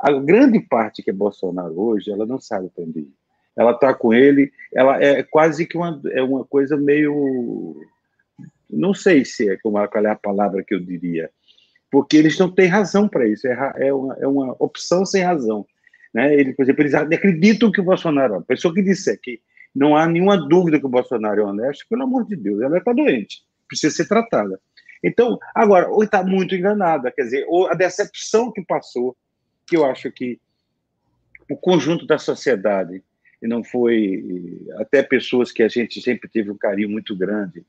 A grande parte que é Bolsonaro hoje, ela não sabe ir ela está com ele, ela é quase que uma, é uma coisa meio. Não sei se é qual é a palavra que eu diria, porque eles não têm razão para isso, é, é, uma, é uma opção sem razão. Né? Ele, por exemplo, eles acreditam que o Bolsonaro, a pessoa que disser que não há nenhuma dúvida que o Bolsonaro é honesto, pelo amor de Deus, ela está doente, precisa ser tratada. Então, agora, ou está muito enganada, quer dizer, ou a decepção que passou, que eu acho que o conjunto da sociedade e não foi até pessoas que a gente sempre teve um carinho muito grande,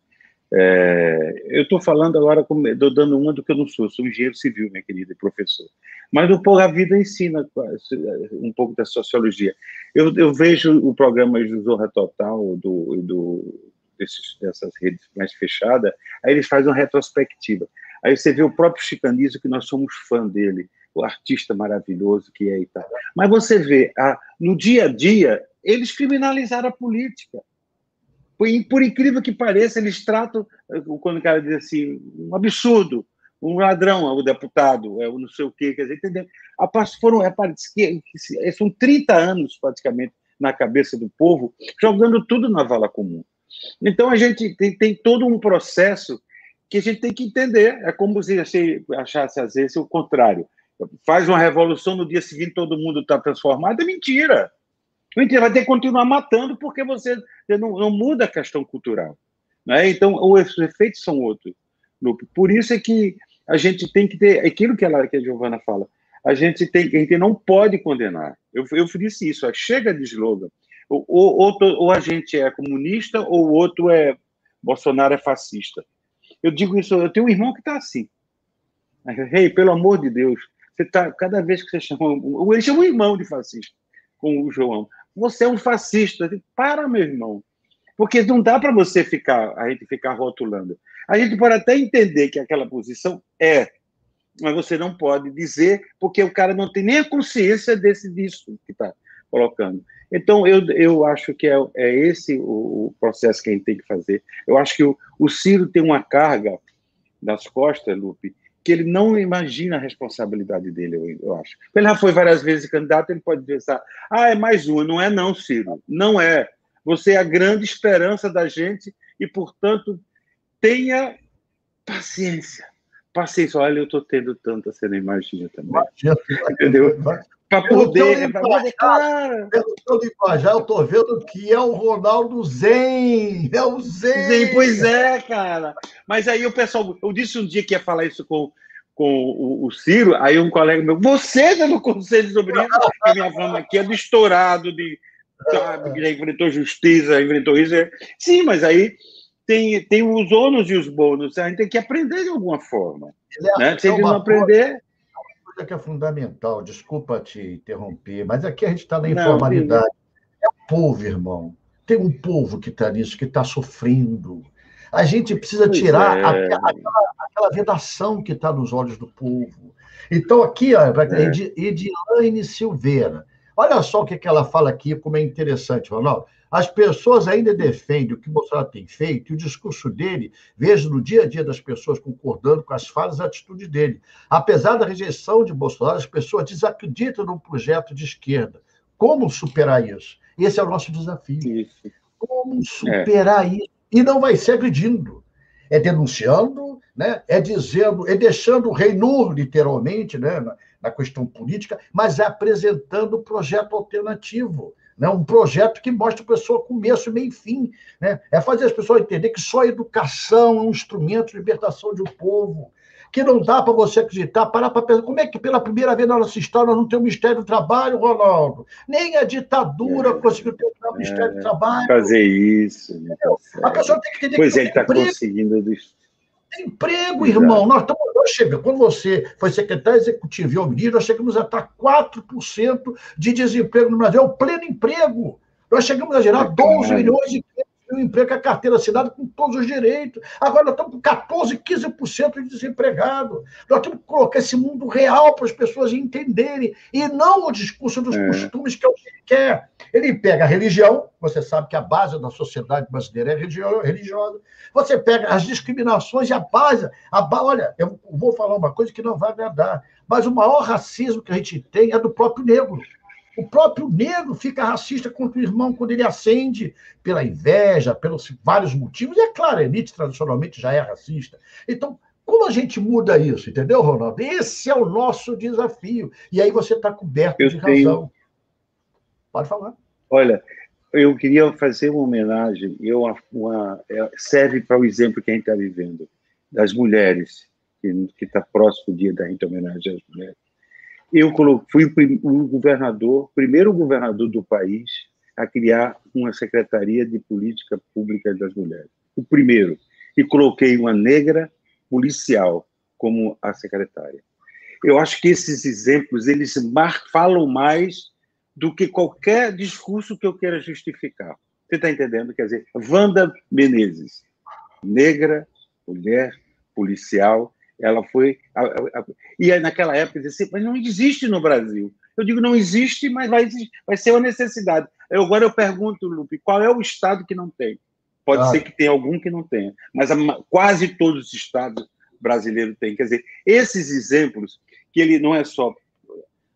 É, eu estou falando agora, estou dando uma do que eu não sou, sou engenheiro civil, minha querida, professor. Mas um pouco a vida ensina um pouco da sociologia. Eu, eu vejo o programa Zorra Total, do, do, desses, dessas redes mais fechadas, aí eles fazem uma retrospectiva. Aí você vê o próprio Chicanismo, que nós somos fã dele, o artista maravilhoso que é e tal. Mas você vê, a, no dia a dia, eles criminalizaram a política. Por, por incrível que pareça, eles tratam, quando o cara diz assim, um absurdo, um ladrão, o deputado, é o não sei o quê, quer dizer, entendeu? A foram, repare, que, que são 30 anos praticamente na cabeça do povo, jogando tudo na vala comum. Então a gente tem, tem todo um processo que a gente tem que entender. É como se achasse às vezes o contrário. Faz uma revolução, no dia seguinte todo mundo está transformado, é mentira. Mentira, vai ter que continuar matando porque você, não, não, muda a questão cultural. Né? Então, os efeitos são outros. Por isso é que a gente tem que ter aquilo que, ela, que a Giovana fala. A gente tem, a gente não pode condenar. Eu, eu disse isso. chega de slogan. Ou, ou, ou, a gente é comunista ou o outro é Bolsonaro é fascista. Eu digo isso. Eu tenho um irmão que está assim. Rei, hey, pelo amor de Deus, você tá cada vez que você chama, ele chama um irmão de fascista com o João. Você é um fascista. Para, meu irmão. Porque não dá para você ficar, a gente ficar rotulando. A gente pode até entender que aquela posição é, mas você não pode dizer, porque o cara não tem nem a consciência desse disso que está colocando. Então, eu, eu acho que é, é esse o, o, processo que a gente tem que fazer. Eu acho que o, o Ciro tem uma carga nas costas, Lupe, que ele não imagina a responsabilidade dele, eu, eu, acho. Ele já foi várias vezes candidato, ele pode pensar, ah, é mais uma. Não é não, Ciro. Não é. Você é a grande esperança da gente e, portanto, tenha paciência. Paciência. Olha, eu estou tendo tanta, você não imagina também. Entendeu? Para poder. Claro. eu estou vendo que é o Ronaldo Zen. É o Zen. Zen. Pois é, cara. Mas aí o pessoal. Eu disse um dia que ia falar isso com, com o, o Ciro, aí um colega meu, você está no conselho sobre isso? A minha fama aqui é do estourado, de. Sabe, já enfrentou justiça, enfrentou isso. Sim, mas aí tem, tem os ônus e os bônus. A gente tem que aprender de alguma forma. É, né? Se a gente não aprender coisa que é fundamental, desculpa te interromper, mas aqui a gente está na informalidade. Não, é o povo, irmão. Tem um povo que está nisso, que está sofrendo. A gente precisa tirar é. aquela, aquela, vedação que está nos olhos do povo. Então, aqui, ó, é. Edilaine Silveira. Olha só o que, que ela fala aqui, como é interessante, Ronaldo. As pessoas ainda defendem o que Bolsonaro tem feito, e o discurso dele, vejo no dia a dia das pessoas concordando com as falas e atitudes dele. Apesar da rejeição de Bolsonaro, as pessoas desacreditam no projeto de esquerda. Como superar isso? Esse é o nosso desafio. Isso. Como superar é. isso? E não vai ser agredindo. É denunciando, né? é dizendo, é deixando o reino literalmente, né? Na, questão política, mas é apresentando um projeto alternativo né? um projeto que mostra a pessoa começo, meio e fim. Né? É fazer as pessoas entender que só a educação é um instrumento de libertação de um povo, que não dá para você acreditar, parar para pensar, como é que pela primeira vez na nossa história nós não temos Ministério do Trabalho, Ronaldo? Nem a ditadura é, conseguiu ter um Ministério é, do Trabalho. Fazer isso. A pessoa tem que entender pois que ele está conseguindo emprego, irmão. Nós estamos, nós chegamos, quando você foi secretário executivo e o ministro, nós chegamos a estar 4% de desemprego no Brasil. É o pleno emprego. Nós chegamos a gerar 12 milhões de um emprego a carteira assinada com todos os direitos. Agora nós estamos com 14, 15% de desempregado. Nós temos que colocar esse mundo real para as pessoas entenderem, e não o discurso dos é. costumes que é o que ele quer. Ele pega a religião, você sabe que a base da sociedade brasileira é religiosa. Você pega as discriminações e a base. A ba... Olha, eu vou falar uma coisa que não vai agradar, mas o maior racismo que a gente tem é do próprio negro. O próprio negro fica racista contra o irmão quando ele acende pela inveja, pelos vários motivos. E é claro, a elite tradicionalmente já é racista. Então, como a gente muda isso, entendeu, Ronaldo? Esse é o nosso desafio. E aí você está coberto eu de tenho... razão. Pode falar. Olha, eu queria fazer uma homenagem, eu, uma, é, serve para o exemplo que a gente está vivendo, das mulheres, que está próximo do dia da gente homenagem às mulheres. Eu fui o governador, primeiro governador do país a criar uma secretaria de política pública das mulheres. O primeiro. e coloquei uma negra policial como a secretária. Eu acho que esses exemplos eles falam mais do que qualquer discurso que eu queira justificar. Você está entendendo? Quer dizer, Wanda Menezes, negra, mulher, policial, ela foi. A, a, a, e naquela época dizia assim, mas não existe no Brasil. Eu digo, não existe, mas vai, vai ser uma necessidade. Eu, agora eu pergunto, Lupe, qual é o estado que não tem? Pode ah. ser que tenha algum que não tenha, mas quase todos os estados brasileiros têm. Quer dizer, esses exemplos, que ele não é só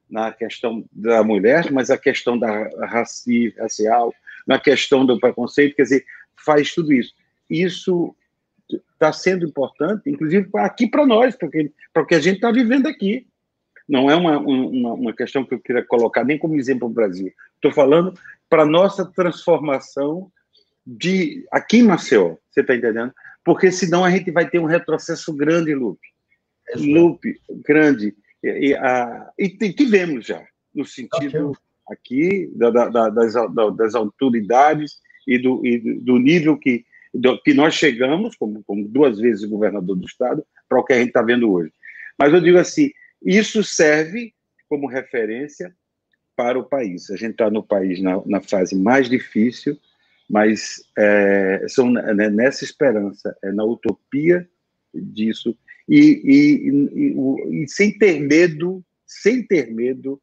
na questão da mulher, mas a questão da racial, na questão do preconceito, quer dizer, faz tudo isso. Isso está sendo importante, inclusive aqui para nós, porque, porque a gente está vivendo aqui. Não é uma, uma, uma, questão que eu queria colocar nem como exemplo no Brasil. Estou falando para nossa transformação de aqui em Maceió, você está entendendo? Porque senão a gente vai ter um retrocesso grande, Lupe. Lupe, grande. E, e, a, e tivemos já, no sentido aqui da, da, das, das autoridades e do, e do nível que que nós chegamos, como, como duas vezes governador do Estado, para o que a gente está vendo hoje. Mas eu digo assim, isso serve como referência para o país. A gente está no país na, na, fase mais difícil, mas é, são né, nessa esperança, é na utopia disso, e, e, e, e, sem ter medo, sem ter medo,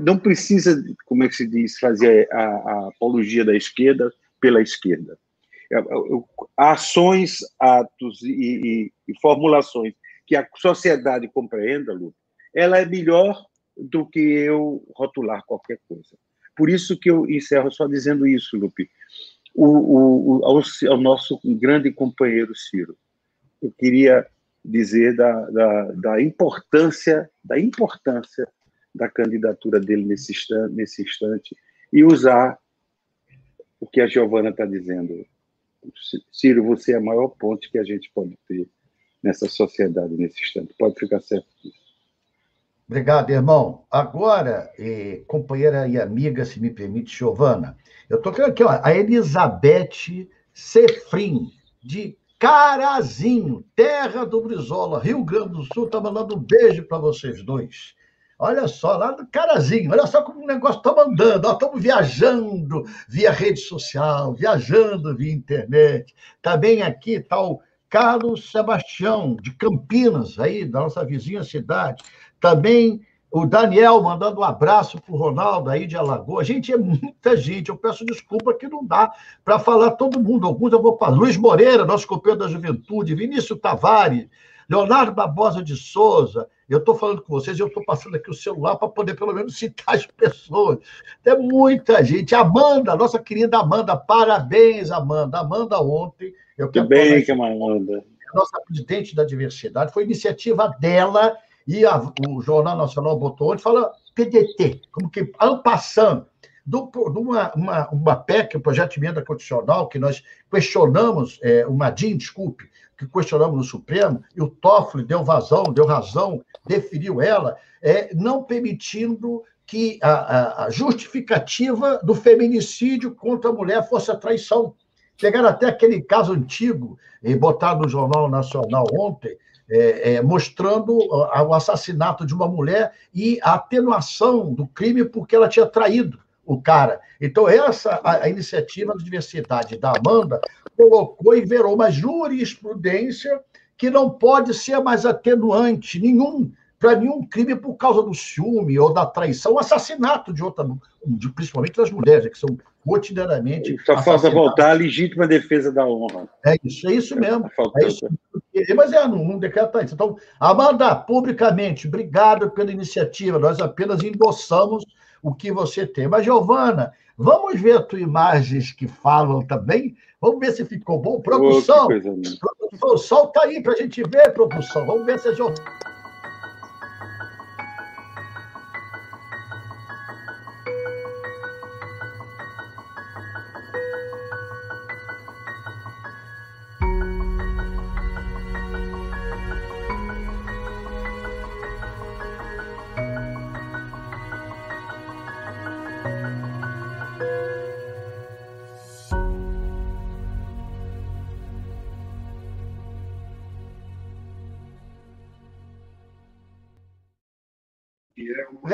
não precisa, como é que se diz, fazer a, a apologia da esquerda pela esquerda. Ações, atos e, e, e, formulações que a sociedade compreenda, Lu, ela é melhor do que eu rotular qualquer coisa. Por isso que eu encerro só dizendo isso, Lupe. O, o, ao, ao, nosso grande companheiro Ciro, eu queria dizer da, da, da, importância da importância da candidatura dele nesse instante, nesse instante e usar o que a Giovana está dizendo. Ciro, você é a maior ponte que a gente pode ter nessa sociedade nesse instante. Pode ficar certo disso. Obrigado, irmão. Agora, eh, companheira e amiga, se me permite, Giovana, eu estou querendo aqui, ó, a Elizabeth Sefrim, de Carazinho, terra do Brizola, Rio Grande do Sul, está mandando um beijo para vocês dois. Olha só, lá do Carazinho, olha só como o negócio está mandando. Estamos viajando via rede social, viajando via internet. Também aqui está o Carlos Sebastião, de Campinas, aí, da nossa vizinha cidade. Também o Daniel mandando um abraço para o Ronaldo aí de Alagoas. Gente, é muita gente. Eu peço desculpa que não dá para falar todo mundo. Alguns eu vou falar. Luiz Moreira, nosso companheiro da juventude. Vinícius Tavares. Leonardo Barbosa de Souza, eu estou falando com vocês, eu estou passando aqui o celular para poder pelo menos citar as pessoas. Tem muita gente. Amanda, nossa querida Amanda, parabéns, Amanda. Amanda ontem. Eu Muito bem, que é Amanda. Nossa presidente da diversidade, foi iniciativa dela e a, o Jornal Nacional botou ontem, fala PDT, como que, passando de uma, uma, uma PEC, o um projeto de emenda constitucional, que nós questionamos, é, o Madim, desculpe, que questionamos no Supremo, e o Toffoli deu vazão, deu razão, deferiu ela, é, não permitindo que a, a, justificativa do feminicídio contra a mulher fosse a traição. Chegaram até aquele caso antigo, e botado no Jornal Nacional ontem, é, é, mostrando o assassinato de uma mulher e a atenuação do crime porque ela tinha traído o cara. Então, essa a, a iniciativa de diversidade da Amanda colocou e verou uma jurisprudência que não pode ser mais atenuante nenhum para nenhum crime por causa do ciúme ou da traição, ou assassinato de outra, de, principalmente das mulheres, que são cotidianamente. Só falta voltar à legítima defesa da honra. É isso, é isso mesmo. É isso. Mas é, não, não decreta isso. Então, Amanda, publicamente, obrigado pela iniciativa. Nós apenas endossamos o que você tem. Mas, Giovana, vamos ver as tuas imagens que falam também? Vamos ver se ficou bom. Produção, oh, produção solta aí para a gente ver, produção. Vamos ver se a Giovana.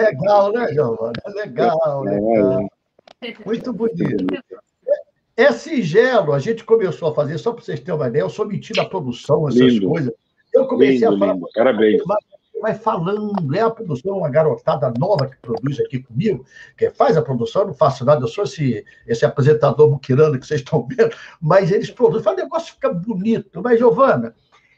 Legal, né, Giovana? Legal, legal. Muito bonito. É singelo, a gente começou a fazer, só para vocês terem uma ideia, eu sou metido à produção, essas lindo. coisas. Eu comecei lindo, a falar. Lindo. Parabéns. Vai falando, é a produção, uma garotada nova que produz aqui comigo, que faz a produção, eu não faço nada, eu sou esse, esse apresentador muquirano que vocês estão vendo, mas eles produzem, faz o negócio fica bonito. Mas, Giovana,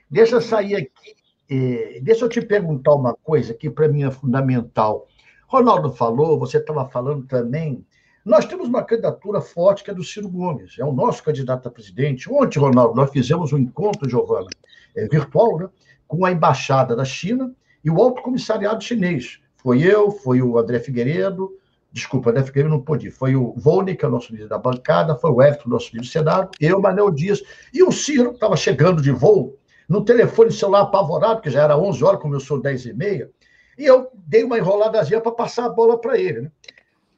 deixa eu sair aqui, eh, deixa eu te perguntar uma coisa que para mim é fundamental. Ronaldo falou, você estava falando também nós temos uma candidatura forte que é do Ciro Gomes, é o nosso candidato a presidente. Ontem, Ronaldo, nós fizemos um encontro, Giovana, é, virtual, né, com a embaixada da China e o alto comissariado chinês. Foi eu, foi o André Figueiredo, desculpa, André Figueiredo não pôde ir, foi o Volney, que é o nosso líder da bancada, foi o Everton, nosso líder do Senado, eu, Manel Dias, e o Ciro, que estava chegando de voo, no telefone celular apavorado, que já era 11 horas, começou 10 e meia, e eu dei uma enroladazinha para passar a bola para ele. Né?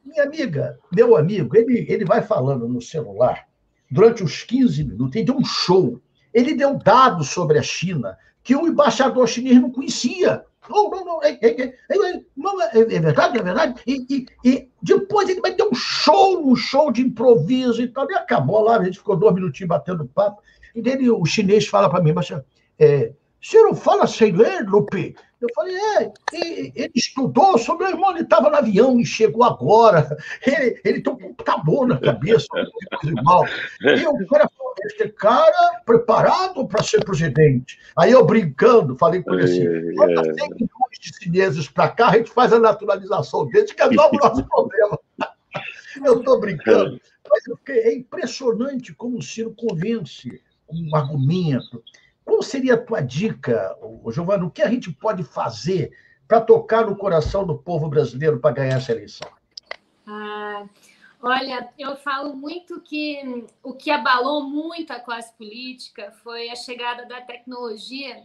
Minha amiga, meu amigo, ele, ele vai falando no celular durante uns 15 minutos, ele deu um show. Ele deu dados sobre a China que o embaixador chinês não conhecia. Não, não, não, é, é, é, não, é, é verdade, é verdade. E, e, e, depois ele vai ter um show, um show de improviso e tal. E acabou lá, a gente ficou dois minutinhos batendo papo. E dele, o chinês fala para mim, mas é, você não fala sem ler, Lupe? Eu falei, é, ele estudou, seu meu irmão, ele estava no avião e chegou agora. Ele, ele tem um computador na cabeça, coisa igual. E o cara falou, este cara preparado para ser presidente. Aí eu brincando, falei com ele assim, manda 100 milhões de chineses para cá, a gente faz a naturalização deles, que é novo nosso problema. Eu estou brincando. Mas é impressionante como o Ciro convence um argumento. Qual seria a tua dica, Giovana? O que a gente pode fazer para tocar no coração do povo brasileiro para ganhar essa eleição? Ah, olha, eu falo muito que o que abalou muito a classe política foi a chegada da tecnologia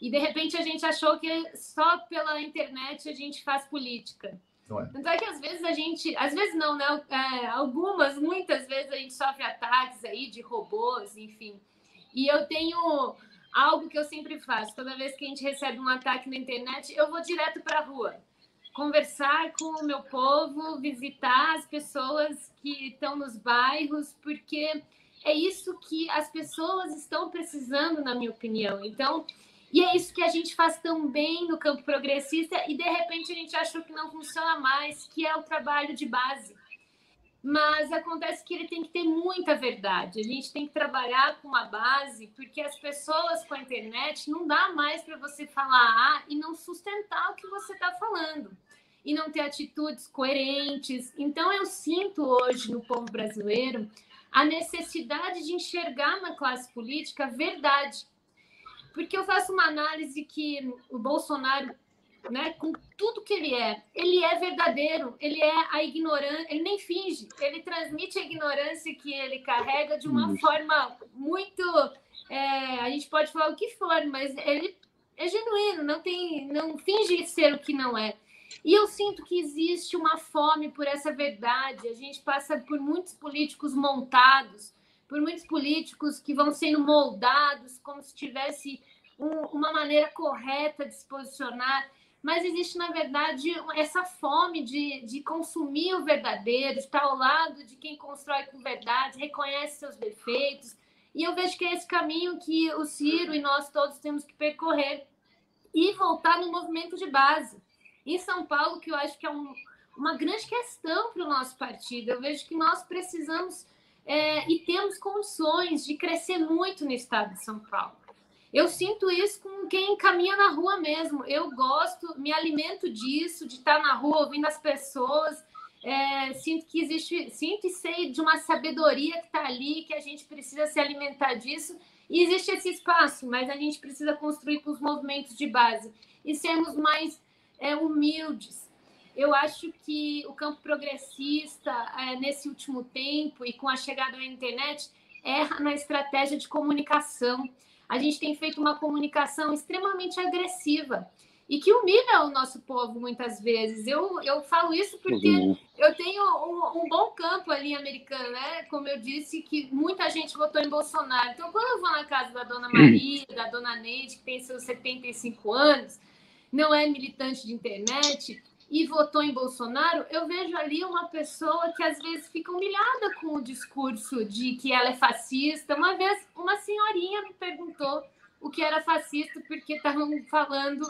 e de repente a gente achou que só pela internet a gente faz política. Não é. Tanto é que às vezes a gente, às vezes não, né? É, algumas, muitas vezes a gente sofre ataques aí de robôs, enfim. E eu tenho algo que eu sempre faço. Toda vez que a gente recebe um ataque na internet, eu vou direto para a rua. Conversar com o meu povo, visitar as pessoas que estão nos bairros, porque é isso que as pessoas estão precisando, na minha opinião. Então, e é isso que a gente faz tão bem no campo progressista e de repente a gente achou que não funciona mais, que é o trabalho de base mas acontece que ele tem que ter muita verdade. A gente tem que trabalhar com uma base, porque as pessoas com a internet não dá mais para você falar A e não sustentar o que você está falando e não ter atitudes coerentes. Então eu sinto hoje no povo brasileiro a necessidade de enxergar na classe política verdade. Porque eu faço uma análise que o Bolsonaro né, com tudo que ele é. Ele é verdadeiro, ele é a ignorância, ele nem finge, ele transmite a ignorância que ele carrega de uma forma muito. É, a gente pode falar o que for, mas ele é genuíno, não tem, não finge ser o que não é. E eu sinto que existe uma fome por essa verdade. A gente passa por muitos políticos montados, por muitos políticos que vão sendo moldados como se tivesse um, uma maneira correta de se posicionar mas existe, na verdade, essa fome de, de consumir o verdadeiro, estar ao lado de quem constrói com verdade, reconhece seus defeitos. E eu vejo que é esse caminho que o Ciro e nós todos temos que percorrer e voltar no movimento de base. Em São Paulo, que eu acho que é um, uma grande questão para o nosso partido, eu vejo que nós precisamos é, e temos condições de crescer muito no estado de São Paulo. Eu sinto isso com quem caminha na rua mesmo. Eu gosto, me alimento disso, de estar na rua ouvindo as pessoas. É, sinto que existe, sinto e sei de uma sabedoria que está ali, que a gente precisa se alimentar disso. E existe esse espaço, mas a gente precisa construir com os movimentos de base e sermos mais é, humildes. Eu acho que o campo progressista, é, nesse último tempo e com a chegada da internet, erra na estratégia de comunicação a gente tem feito uma comunicação extremamente agressiva e que humilha o nosso povo muitas vezes. Eu, eu falo isso porque uhum. eu tenho um, um, bom campo ali americano, né? Como eu disse, que muita gente votou em Bolsonaro. Então, quando eu vou na casa da dona Maria, uhum. da dona Neide, que tem seus 75 anos, não é militante de internet, e votou em Bolsonaro, eu vejo ali uma pessoa que às vezes fica humilhada com o discurso de que ela é fascista. Uma vez, uma senhorinha me perguntou o que era fascista, porque estavam falando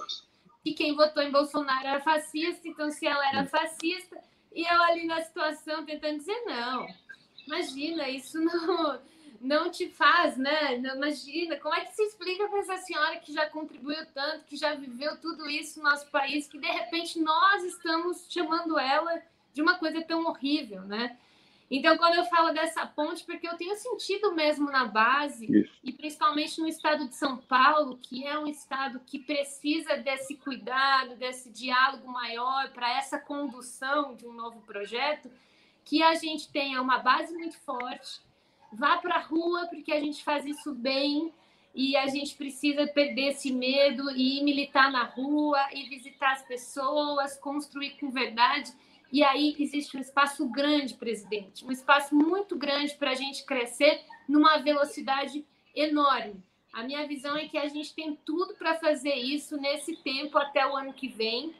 que quem votou em Bolsonaro era fascista, então se ela era fascista, e eu ali na situação tentando dizer: não, imagina, isso não não te faz, né? Imagina, como é que se explica para essa senhora que já contribuiu tanto, que já viveu tudo isso no nosso país, que de repente nós estamos chamando ela de uma coisa tão horrível, né? Então, quando eu falo dessa ponte, porque eu tenho sentido mesmo na base, isso. e principalmente no estado de São Paulo, que é um estado que precisa desse cuidado, desse diálogo maior para essa condução de um novo projeto, que a gente tenha uma base muito forte, vá para a rua, porque a gente faz isso bem e a gente precisa perder esse medo e ir militar na rua e visitar as pessoas, construir com verdade. E aí existe um espaço grande, presidente, um espaço muito grande para a gente crescer numa velocidade enorme. A minha visão é que a gente tem tudo para fazer isso nesse tempo até o ano que vem.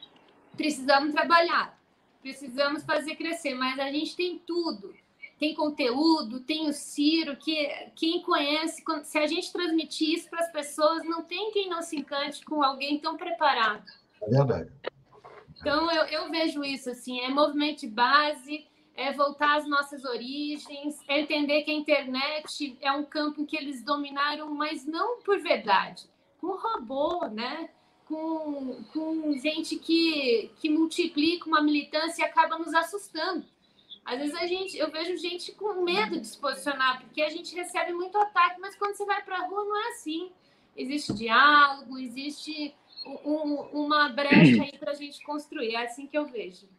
Precisamos trabalhar, precisamos fazer crescer, mas a gente tem tudo tem conteúdo, tem o Ciro, que quem conhece, se a gente transmitir isso para as pessoas, não tem quem não se encante com alguém tão preparado. É verdade. Então, eu, eu vejo isso assim: é movimento de base, é voltar às nossas origens, é entender que a internet é um campo que eles dominaram, mas não por verdade, com robô, né? Com, com gente que, que multiplica uma militância e acaba nos assustando. Às vezes a gente, eu vejo gente com medo de se posicionar, porque a gente recebe muito ataque, mas quando você vai para a rua não é assim. Existe diálogo, existe um, uma brecha aí para a gente construir. É assim que eu vejo.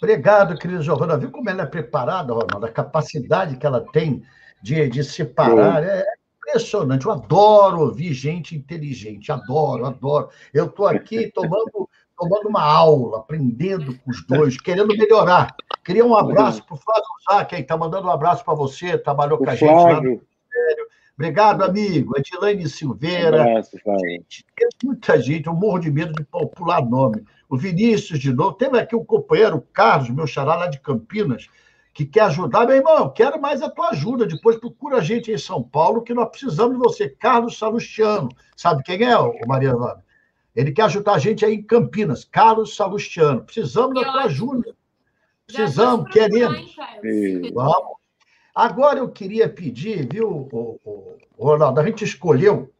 Obrigado, querida Giovana. Viu como ela é preparada, Ronaldo? A capacidade que ela tem de, de separar é impressionante. Eu adoro ouvir gente inteligente, adoro, adoro. Eu estou aqui tomando tomando uma aula, aprendendo com os dois, querendo melhorar. Queria um abraço para o Flávio Zá, que está mandando um abraço para você, trabalhou com a gente lá no Ministério. Obrigado, amigo. Edilane Silveira. Um abraço, Flávio. Tem muita gente, eu morro de medo de pular nome. O Vinícius, de novo. Teve aqui o companheiro Carlos, meu xará lá de Campinas, que quer ajudar. Meu irmão, eu quero mais a tua ajuda. Depois procura a gente em São Paulo, que nós precisamos de você. Carlos Salustiano. Sabe quem é, o Maria Ana? Ele quer ajudar a gente aí em Campinas, Carlos Salustiano. Precisamos da tua ajuda. Precisamos, queremos. Vamos. Agora eu queria pedir, viu, o, o, o, Ronaldo, a gente escolheu,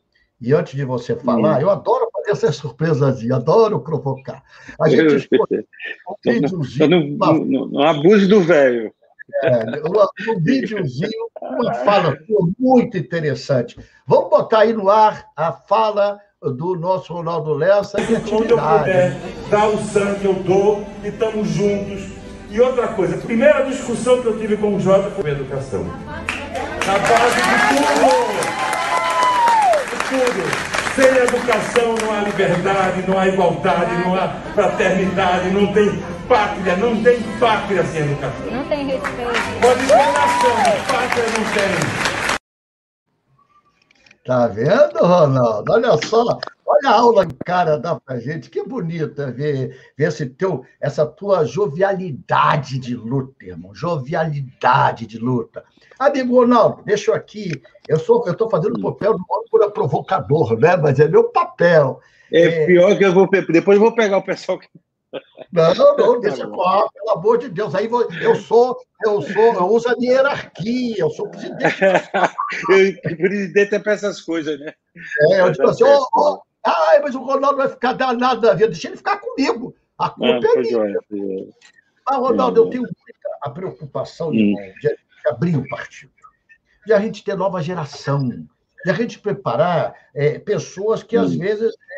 e antes de você falar, eu adoro fazer essas surpresas, adoro provocar. A gente escolheu um videozinho. Não, não, não, não abuse do velho. É, um, um videozinho, uma fala muito interessante. Vamos botar aí no ar a fala do nosso Ronaldo Lessa e Onde eu puder dar o sangue, eu dou e estamos juntos. E outra coisa, a primeira discussão que eu tive com o Jota foi a educação. Na base de tudo! De tudo! Sem educação não há liberdade, não há igualdade, não há fraternidade, não tem pátria, não tem pátria sem educação. Não tem respeito. Pode ter nação, pátria não tem. Tá vendo, Ronaldo? Olha só, olha a aula que o cara dá pra gente. Que bonito é ver, ver esse teu, essa tua jovialidade de luta, irmão. Jovialidade de luta. Amigo Ronaldo, deixa eu aqui. Eu sou, eu estou fazendo o papel do âncora provocador, né? Mas é meu papel. É, é, pior que eu vou. Depois eu vou pegar o pessoal que não, não, deixa claro, pelo amor de Deus. Aí eu sou, eu sou, eu uso a minha hierarquia, eu sou presidente. o presidente é para essas coisas, né? É, eu digo assim, oh, oh, ai, mas o Ronaldo vai ficar danado da vida, deixa ele ficar comigo. A culpa ah, é minha. Mas, ah, Ronaldo, eu tenho muita a preocupação hum. de, de abrir o partido, de a gente ter nova geração, de a gente preparar é, pessoas que, às hum. vezes, é,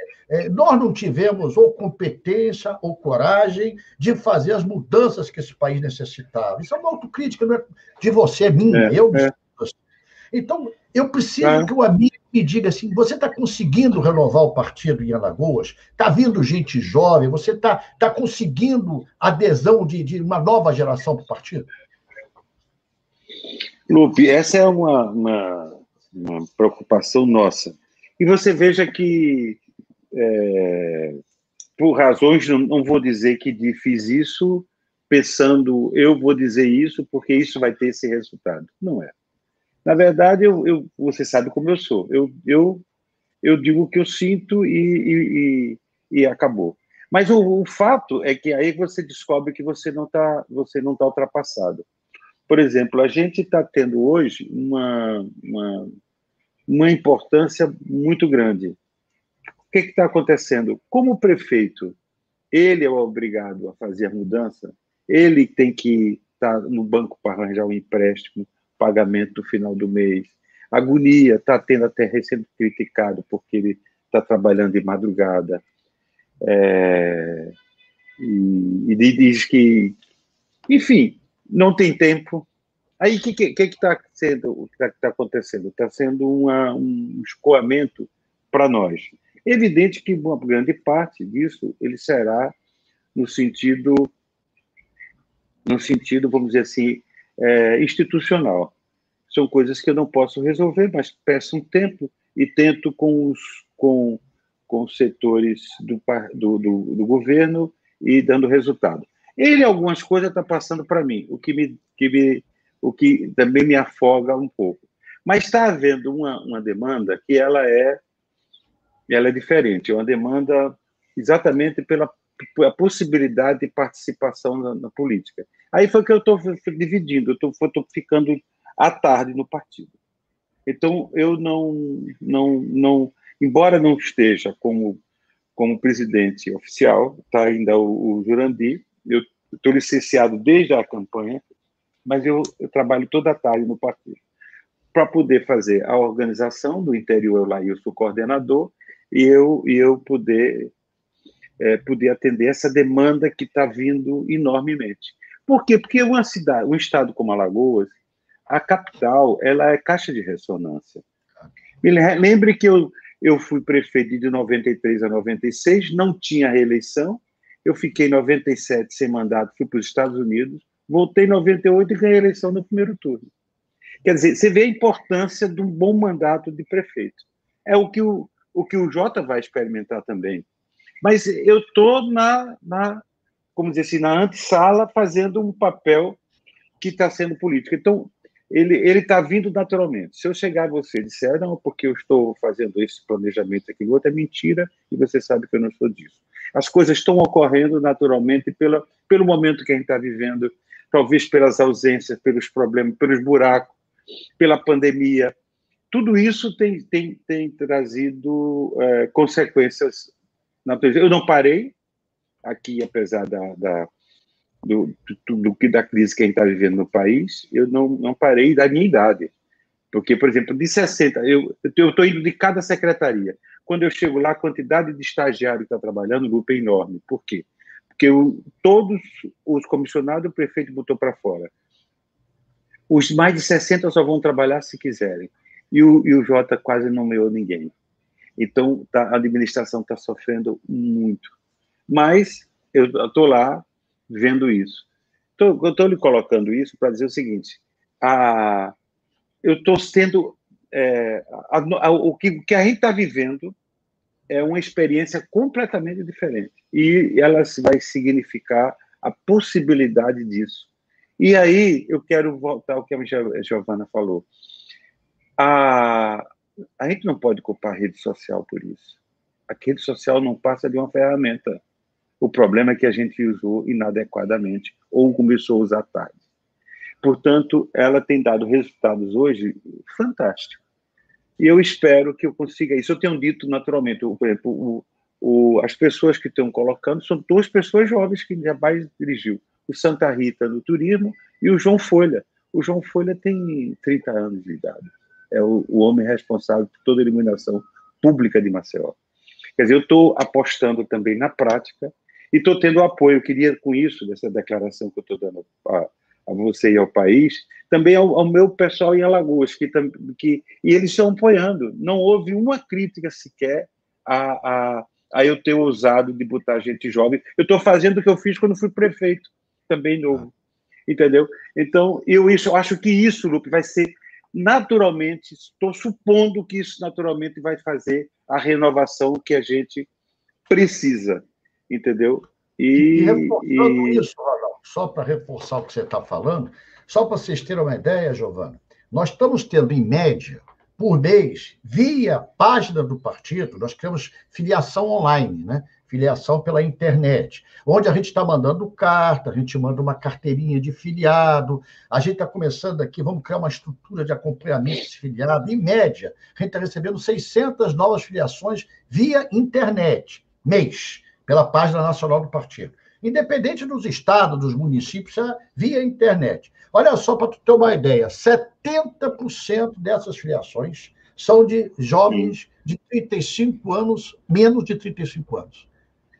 nós não tivemos ou competência ou coragem de fazer as mudanças que esse país necessitava. Isso é uma autocrítica não é de você, é minha, é, eu é. Então, eu preciso é. que o amigo me diga assim: você está conseguindo renovar o partido em Alagoas? Está vindo gente jovem? Você está tá conseguindo adesão de, de uma nova geração para o partido? Lupe, essa é uma, uma, uma preocupação nossa. E você veja que é, por razões, não, não vou dizer que fiz isso pensando, eu vou dizer isso porque isso vai ter esse resultado. Não é. Na verdade, eu, eu você sabe como eu sou. Eu, eu, eu digo o que eu sinto e, e, e acabou. Mas o, o, fato é que aí você descobre que você não está você não tá ultrapassado. Por exemplo, a gente está tendo hoje uma, uma, uma importância muito grande. Que está acontecendo? Como o prefeito ele é obrigado a fazer a mudança, ele tem que estar tá no banco para arranjar um empréstimo, pagamento no final do mês. Agonia, está tendo até sendo criticado porque ele está trabalhando de madrugada. É, e, e, diz que, enfim, não tem tempo. Aí o que está que, que tá sendo, o que está tá acontecendo? Está sendo uma, um escoamento para nós. Evidente que uma grande parte disso ele será no sentido, no sentido, vamos dizer assim, é, institucional. São coisas que eu não posso resolver, mas peço um tempo e tento com os, com, com setores do, do, do, do governo e dando resultado. Ele, algumas coisas, está passando para mim, o que, me, que me, o que também me afoga um pouco. Mas está havendo uma, uma demanda que ela é, ela é diferente, é uma demanda exatamente pela a possibilidade de participação na, na política. Aí foi que eu estou dividindo, eu estou ficando à tarde no partido. Então, eu não, não, não embora não esteja como, como presidente oficial, está ainda o, o Jurandir, eu estou licenciado desde a campanha, mas eu, eu trabalho toda a tarde no partido para poder fazer a organização do interior lá, eu sou coordenador, e eu, e eu poder é, poder atender essa demanda que está vindo enormemente. Por quê? Porque uma cidade, um estado como Alagoas, a capital, ela é caixa de ressonância. Lembre que eu, eu fui prefeito de 93 a 96, não tinha reeleição, eu fiquei em 97 sem mandato, fui para os Estados Unidos, voltei em 98 e ganhei a eleição no primeiro turno. Quer dizer, você vê a importância de um bom mandato de prefeito. É o que o, o, que o Jota vai experimentar também. Mas eu estou na, na, como dizer assim, na antessala fazendo um papel que está sendo político. Então, ele está vindo naturalmente. Se eu chegar a você e disser, não, porque eu estou fazendo esse planejamento aqui, outro é mentira, e você sabe que eu não sou disso. As coisas estão ocorrendo naturalmente pela, pelo momento que a gente está vivendo, talvez pelas ausências, pelos problemas, pelos buracos, pela pandemia. Tudo isso tem, tem, tem trazido é, consequências eu não parei aqui, apesar da, da do, do, do, da crise que a gente está vivendo no país, eu não, não parei da minha idade. Porque, por exemplo, de 60, eu estou indo de cada secretaria. Quando eu chego lá, a quantidade de estagiário que está trabalhando, o grupo é enorme. Por quê? Porque eu, todos os comissionados o prefeito botou para fora. Os mais de 60 só vão trabalhar se quiserem. E o, e o Jota quase não nomeou ninguém. Então, tá, a administração está sofrendo muito. Mas eu estou lá vendo isso. Tô, eu estou lhe colocando isso para dizer o seguinte: a, eu estou sendo. É, a, a, o que, que a gente está vivendo é uma experiência completamente diferente. E ela vai significar a possibilidade disso. E aí eu quero voltar ao que a Giovana falou. A, a gente não pode culpar a rede social por isso. A rede social não passa de uma ferramenta. O problema é que a gente usou inadequadamente ou começou a usar tarde. Portanto, ela tem dado resultados hoje fantásticos. E eu espero que eu consiga isso. Eu tenho dito naturalmente, por exemplo, o, o, as pessoas que estão colocando são duas pessoas jovens que jamais dirigiu. O Santa Rita no turismo e o João Folha. O João Folha tem 30 anos de idade é o, o homem responsável por toda a iluminação pública de Maceió. Quer dizer, eu estou apostando também na prática e estou tendo apoio. Eu queria, com isso, dessa declaração que eu estou dando a, a, você e ao país, também ao, ao, meu pessoal em Alagoas, que, que e eles estão apoiando. Não houve uma crítica sequer a, a, a eu ter ousado de botar gente jovem. Eu estou fazendo o que eu fiz quando fui prefeito, também novo. Entendeu? Então, eu, isso, eu acho que isso, Lupe, vai ser naturalmente, estou supondo que isso naturalmente vai fazer a renovação que a gente precisa. entendeu? E, e reforçando e... isso, Ronaldo, só para reforçar o que você está falando, só para vocês terem uma ideia, Giovana, nós estamos tendo, em média, por mês, via página do partido, nós temos filiação online, né? Filiação pela internet, onde a gente está mandando carta, a gente manda uma carteirinha de filiado, a gente está começando aqui, vamos criar uma estrutura de acompanhamento desse filiado, em média, a gente está recebendo 600 novas filiações via internet, mês, pela página nacional do partido. Independente dos estados, dos municípios, é via internet. Olha só para tu ter uma ideia, 70% dessas filiações são de jovens de 35 anos, menos de 35 anos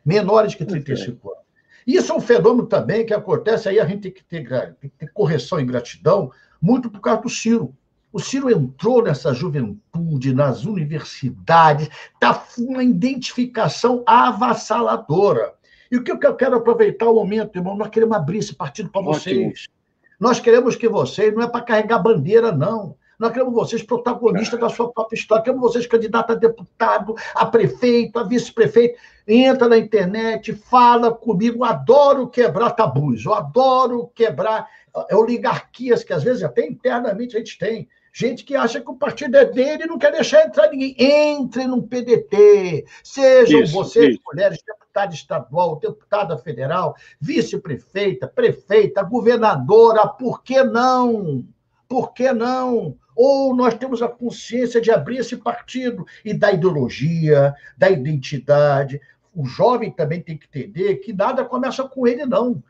menores que 35 anos. Isso é um fenômeno também que acontece, aí a gente tem que ter, tem que ter correção e gratidão, muito por causa do Ciro. O Ciro entrou nessa juventude, nas universidades, está uma identificação avassaladora. E o que eu quero aproveitar o momento, irmão, nós queremos abrir esse partido para vocês. Nós queremos que vocês, não é para carregar bandeira, não. Nós queremos vocês protagonistas da sua própria história. Queremos vocês candidatos a deputado, a prefeito, a vice-prefeito. Entra na internet, fala comigo. Adoro quebrar tabus, eu adoro quebrar eh, oligarquias que às vezes até internamente a gente tem. Gente que acha que o partido é dele e não quer deixar entrar ninguém. Entre no PDT. Sejam isso, vocês, isso. mulheres, deputada estadual, deputada federal, vice-prefeita, prefeita, governadora, por que não? Por que não? Ou nós temos a consciência de abrir esse partido e da ideologia, da identidade. O jovem também tem que entender que nada começa com ele, não.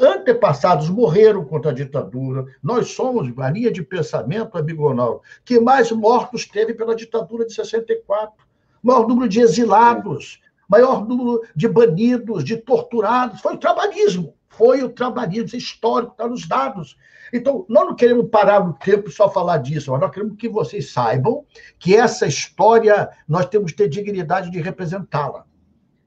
Antepassados morreram contra a ditadura. Nós somos, a linha de pensamento, amigo Ronaldo, que mais mortos teve pela ditadura de 64. Maior número de exilados, maior número de banidos, de torturados. Foi o trabalhismo. Foi o trabalhismo. histórico, está nos dados. Então, nós não queremos parar no tempo só falar disso, mas nós queremos que vocês saibam que essa história nós temos que ter dignidade de representá-la.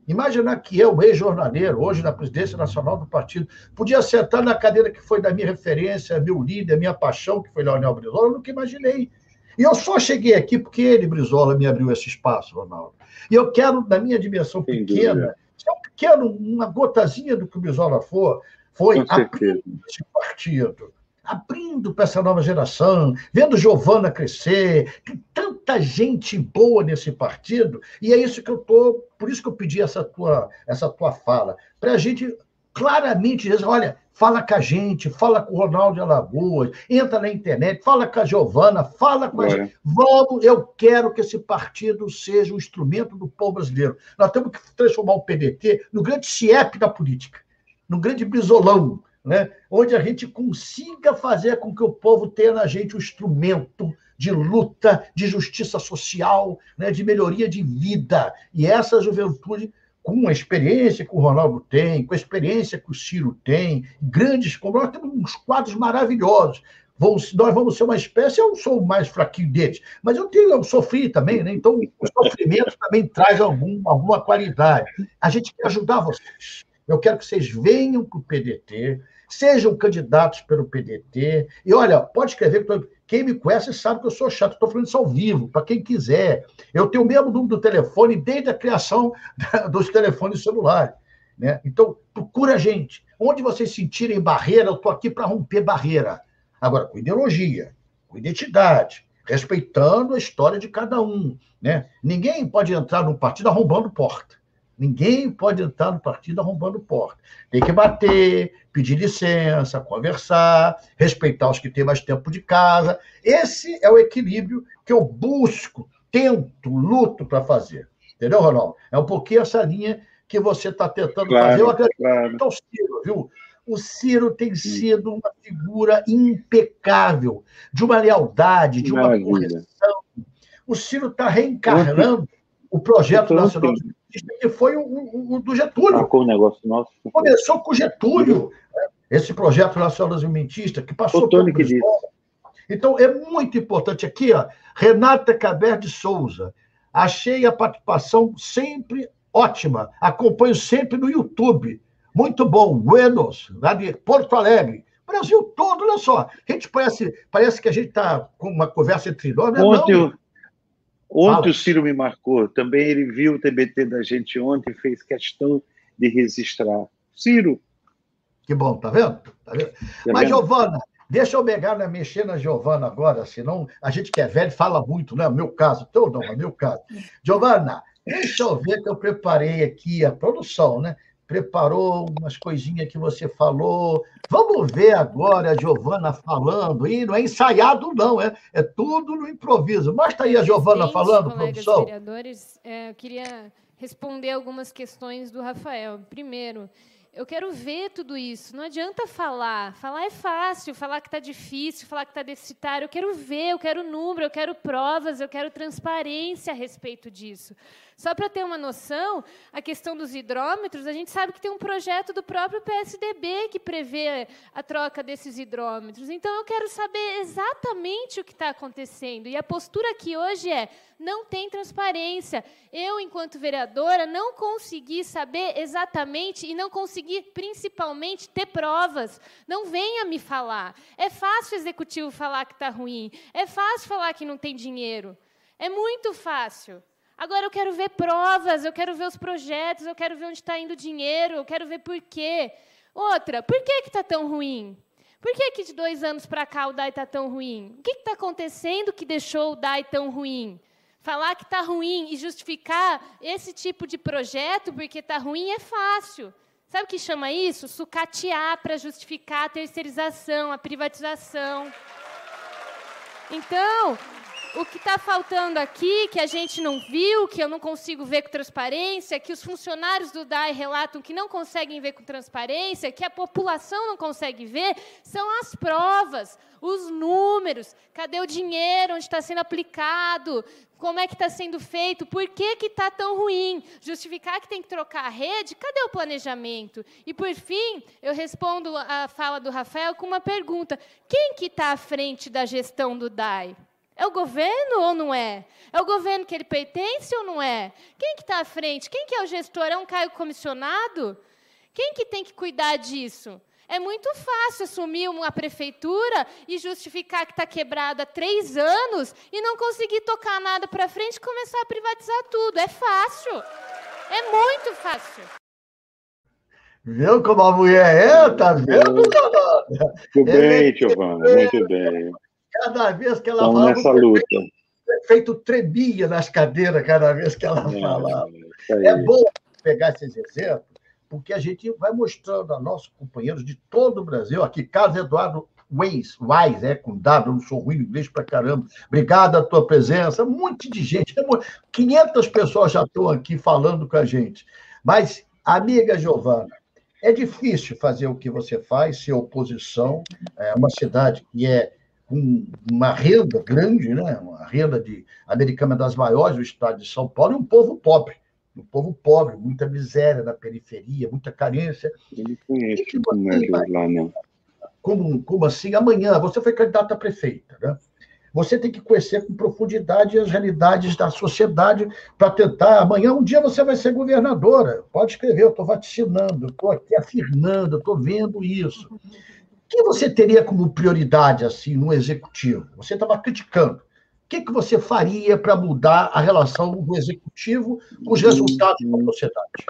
Imaginar que eu, ex-jornaleiro, hoje na presidência nacional do partido, podia sentar na cadeira que foi da minha referência, meu líder, minha paixão, que foi Leonel Brizola, eu nunca imaginei. E eu só cheguei aqui porque ele, Brizola, me abriu esse espaço, Ronaldo. E eu quero, na minha dimensão pequena, se eu quero uma gotazinha do que o Brizola for, foi abrir esse partido, abrindo para essa nova geração, vendo Giovana crescer, tem tanta gente boa nesse partido, e é isso que eu estou, por isso que eu pedi essa tua, essa tua fala, para a gente claramente dizer, olha, fala com a gente, fala com o Ronaldo de Alagoas, entra na internet, fala com a Giovana, fala com a gente. Vamos, eu quero que esse partido seja um instrumento do povo brasileiro. Nós temos que transformar o PDT no grande CIEP da política, no grande bisolão, né? onde a gente consiga fazer com que o povo tenha na gente um instrumento de luta, de justiça social, né? de melhoria de vida. E essa juventude, com a experiência que o Ronaldo tem, com a experiência que o Ciro tem, grandes, nós temos uns quadros maravilhosos. Vamos, nós vamos ser uma espécie, eu sou o mais fraquinho deles, mas eu tenho, eu sofri também, né? então o sofrimento também traz algum, alguma qualidade. A gente quer ajudar vocês. Eu quero que vocês venham para o PDT, Sejam candidatos pelo PDT. E olha, pode escrever, quem me conhece sabe que eu sou chato, estou falando isso ao vivo, para quem quiser. Eu tenho o mesmo número do telefone desde a criação dos telefones celulares. Né? Então, procura a gente. Onde vocês sentirem barreira, eu estou aqui para romper barreira. Agora, com ideologia, com identidade, respeitando a história de cada um. Né? Ninguém pode entrar num partido arrombando porta. Ninguém pode entrar no partido arrombando porta. Tem que bater, pedir licença, conversar, respeitar os que têm mais tempo de casa. Esse é o equilíbrio que eu busco, tento, luto para fazer. Entendeu, Ronaldo? É um pouquinho essa linha que você está tentando claro, fazer. Eu acredito claro. ao Ciro, viu? O Ciro tem sido uma figura impecável, de uma lealdade, de uma correção. O Ciro está reencarnando o projeto nacional de que foi o, o, o do Getúlio. com o negócio nosso. Começou com Getúlio, esse projeto nacional desenvolvimentista, que passou o Tony que disse. Então, é muito importante aqui, ó, Renata Caber de Souza. Achei a participação sempre ótima. Acompanho sempre no YouTube. Muito bom. Buenos, lá de Porto Alegre. Brasil todo, olha só. A gente parece, parece que a gente está com uma conversa entre nós, né? Ontem, não. Ontem Fala. o Ciro me marcou, também ele viu o TBT da gente ontem, fez questão de registrar. Ciro. Que bom, tá vendo? Tá vendo? Tá Mas, Giovana, deixa eu pegar, né, mexer na Giovana agora, senão a gente que é velho fala muito, né? Meu caso, teu não, é meu caso. Giovana, deixa eu ver que eu preparei aqui a produção, né? Preparou umas coisinhas que você falou. Vamos ver agora a Giovana falando. E não é ensaiado, não, é, é tudo no improviso. Mostra aí a Giovana falando, produção. vereadores, é, eu queria responder algumas questões do Rafael. Primeiro, eu quero ver tudo isso. Não adianta falar. Falar é fácil, falar que está difícil, falar que está deficitário. Eu quero ver, eu quero número, eu quero provas, eu quero transparência a respeito disso. Só para ter uma noção, a questão dos hidrômetros, a gente sabe que tem um projeto do próprio PSDB que prevê a troca desses hidrômetros. Então, eu quero saber exatamente o que está acontecendo. E a postura aqui hoje é: não tem transparência. Eu, enquanto vereadora, não consegui saber exatamente e não consegui, principalmente, ter provas. Não venha me falar. É fácil o executivo falar que está ruim. É fácil falar que não tem dinheiro. É muito fácil. Agora eu quero ver provas, eu quero ver os projetos, eu quero ver onde está indo o dinheiro, eu quero ver por quê. Outra, por que está tão ruim? Por que, que de dois anos para cá o DAI está tão ruim? O que está acontecendo que deixou o DAI tão ruim? Falar que está ruim e justificar esse tipo de projeto porque está ruim é fácil. Sabe o que chama isso? Sucatear para justificar a terceirização, a privatização. Então, o que está faltando aqui, que a gente não viu, que eu não consigo ver com transparência, que os funcionários do DAE relatam que não conseguem ver com transparência, que a população não consegue ver, são as provas, os números. Cadê o dinheiro? Onde está sendo aplicado? Como é que está sendo feito? Por que está tão ruim? Justificar que tem que trocar a rede? Cadê o planejamento? E, por fim, eu respondo a fala do Rafael com uma pergunta. Quem que está à frente da gestão do DAE? É o governo ou não é? É o governo que ele pertence ou não é? Quem que está à frente? Quem que é o gestor? É um cargo comissionado? Quem que tem que cuidar disso? É muito fácil assumir uma prefeitura e justificar que está quebrado há três anos e não conseguir tocar nada para frente e começar a privatizar tudo. É fácil. É muito fácil. Viu como a mulher é? Tá vendo, Muito bem, Giovana, muito bem. Cada vez que ela falava. nessa luta. Feito tremia nas cadeiras cada vez que ela é, falava. É, é bom pegar esses exemplos, porque a gente vai mostrando a nossos companheiros de todo o Brasil. Aqui, Carlos Eduardo Weiss, Weiss, é com W, não sou ruim inglês para caramba. Obrigado a tua presença. Um monte de gente, 500 pessoas já estão aqui falando com a gente. Mas, amiga Giovana, é difícil fazer o que você faz, ser oposição. É uma cidade que é com uma renda grande, né? uma renda de americana das maiores do estado de São Paulo, e um povo pobre. Um povo pobre, muita miséria na periferia, muita carência. Ele conhece que você lá, não. Como, como assim? Amanhã, você foi candidato a prefeita, né? Você tem que conhecer com profundidade as realidades da sociedade para tentar. Amanhã, um dia, você vai ser governadora. Pode escrever, eu estou vaticinando, estou aqui afirmando, estou vendo isso que você teria como prioridade assim no executivo? Você estava criticando. O que, que você faria para mudar a relação do executivo com os resultados da sociedade?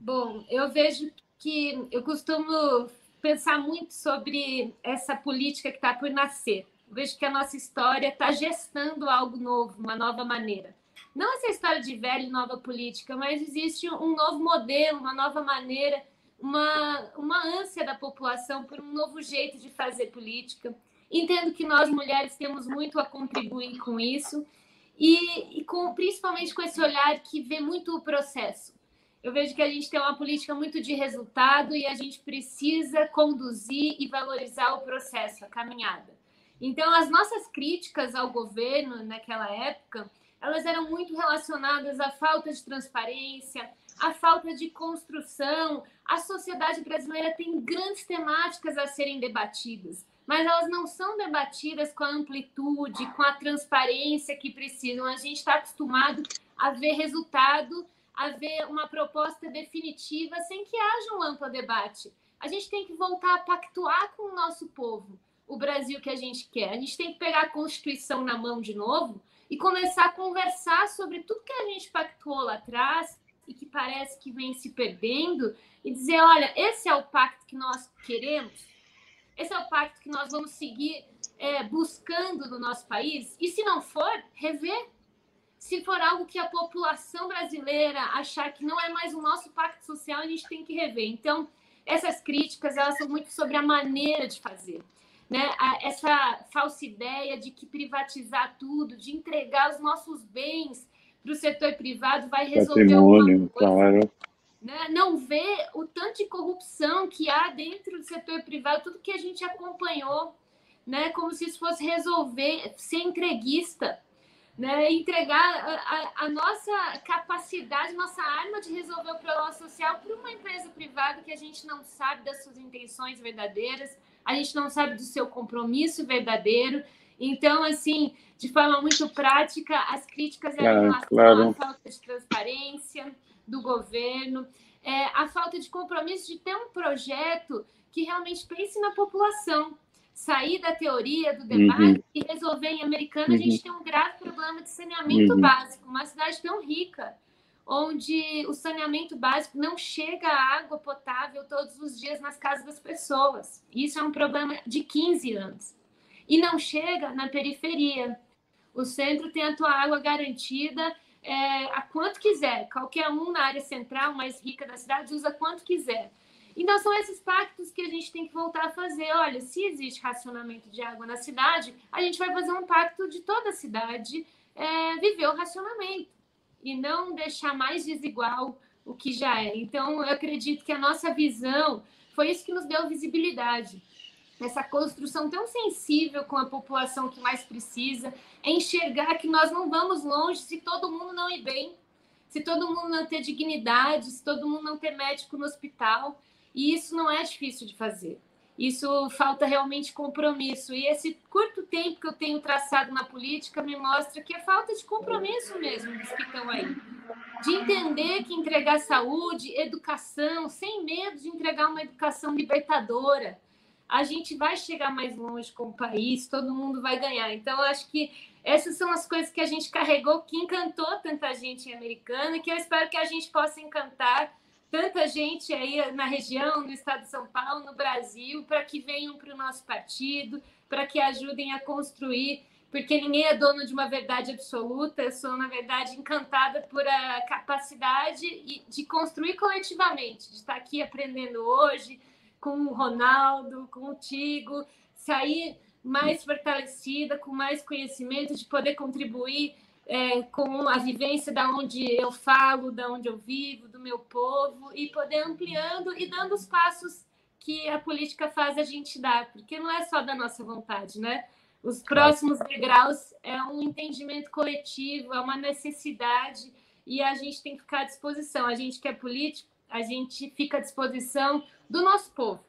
Bom, eu vejo que eu costumo pensar muito sobre essa política que está por nascer. Eu vejo que a nossa história está gestando algo novo, uma nova maneira. Não essa história de velha e nova política, mas existe um novo modelo, uma nova maneira uma, uma ânsia da população por um novo jeito de fazer política. Entendo que nós mulheres temos muito a contribuir com isso e, e com, principalmente com esse olhar que vê muito o processo. Eu vejo que a gente tem uma política muito de resultado e a gente precisa conduzir e valorizar o processo, a caminhada. Então, as nossas críticas ao governo naquela época, elas eram muito relacionadas à falta de transparência, à falta de construção, a sociedade brasileira tem grandes temáticas a serem debatidas, mas elas não são debatidas com a amplitude, com a transparência que precisam. A gente está acostumado a ver resultado, a ver uma proposta definitiva sem que haja um amplo debate. A gente tem que voltar a pactuar com o nosso povo, o Brasil que a gente quer. A gente tem que pegar a Constituição na mão de novo e começar a conversar sobre tudo que a gente pactuou lá atrás, e que parece que vem se perdendo e dizer, olha, esse é o pacto que nós queremos, esse é o pacto que nós vamos seguir é, buscando no nosso país, e se não for, rever. Se for algo que a população brasileira achar que não é mais o nosso pacto social, a gente tem que rever. Então, essas críticas, elas são muito sobre a maneira de fazer. Né? Essa falsa ideia de que privatizar tudo, de entregar os nossos bens para o setor privado vai resolver Patrimônio, claro. Né? Não vê o tanto de corrupção que há dentro do setor privado, tudo que a gente acompanhou, né? como se isso fosse resolver, ser entreguista né, entregar a, a, a, nossa capacidade, nossa arma de resolver o problema social para uma empresa privada que a gente não sabe das suas intenções verdadeiras, a gente não sabe do seu compromisso verdadeiro. Então, assim, de forma muito prática, as críticas é em relação claro. à falta de transparência do governo, é, a falta de compromisso de ter um projeto que realmente pense na população, sair da teoria do debate uhum. e resolver em Americana, uhum. a gente tem um grave problema de saneamento uhum. básico, uma cidade tão rica, onde o saneamento básico não chega a água potável todos os dias nas casas das pessoas. Isso é um problema de 15 anos. E não chega na periferia. O centro tem a tua água garantida é, a quanto quiser. Qualquer um na área central mais rica da cidade usa quanto quiser. Então, são esses pactos que a gente tem que voltar a fazer. Olha, se existe racionamento de água na cidade, a gente vai fazer um pacto de toda a cidade é, viver o racionamento e não deixar mais desigual o que já é. Então, eu acredito que a nossa visão foi isso que nos deu visibilidade. Essa construção tão sensível com a população que mais precisa, é enxergar que nós não vamos longe se todo mundo não ir bem, se todo mundo não ter dignidade, se todo mundo não ter médico no hospital. E isso não é difícil de fazer. Isso falta realmente compromisso. E esse curto tempo que eu tenho traçado na política me mostra que é falta de compromisso mesmo dos que estão aí. De entender que entregar saúde, educação, sem medo de entregar uma educação libertadora, a gente vai chegar mais longe com o país, todo mundo vai ganhar. Então, acho que essas são as coisas que a gente carregou, que encantou tanta gente Americana, que eu espero que a gente possa encantar tanta gente aí na região, no estado de São Paulo, no Brasil, para que venham para o nosso partido, para que ajudem a construir, porque ninguém é dono de uma verdade absoluta, eu sou, na verdade, encantada por a capacidade de construir coletivamente, de estar aqui aprendendo hoje com o Ronaldo, com o Tigo, sair mais fortalecida, com mais conhecimento, de poder contribuir é, com a vivência da onde eu falo, da onde eu vivo, do meu povo, e poder ampliando e dando os passos que a política faz a gente dar, porque não é só da nossa vontade, né? Os próximos degraus é um entendimento coletivo, é uma necessidade, e a gente tem que ficar à disposição. A gente que é político, a gente fica à disposição do nosso povo.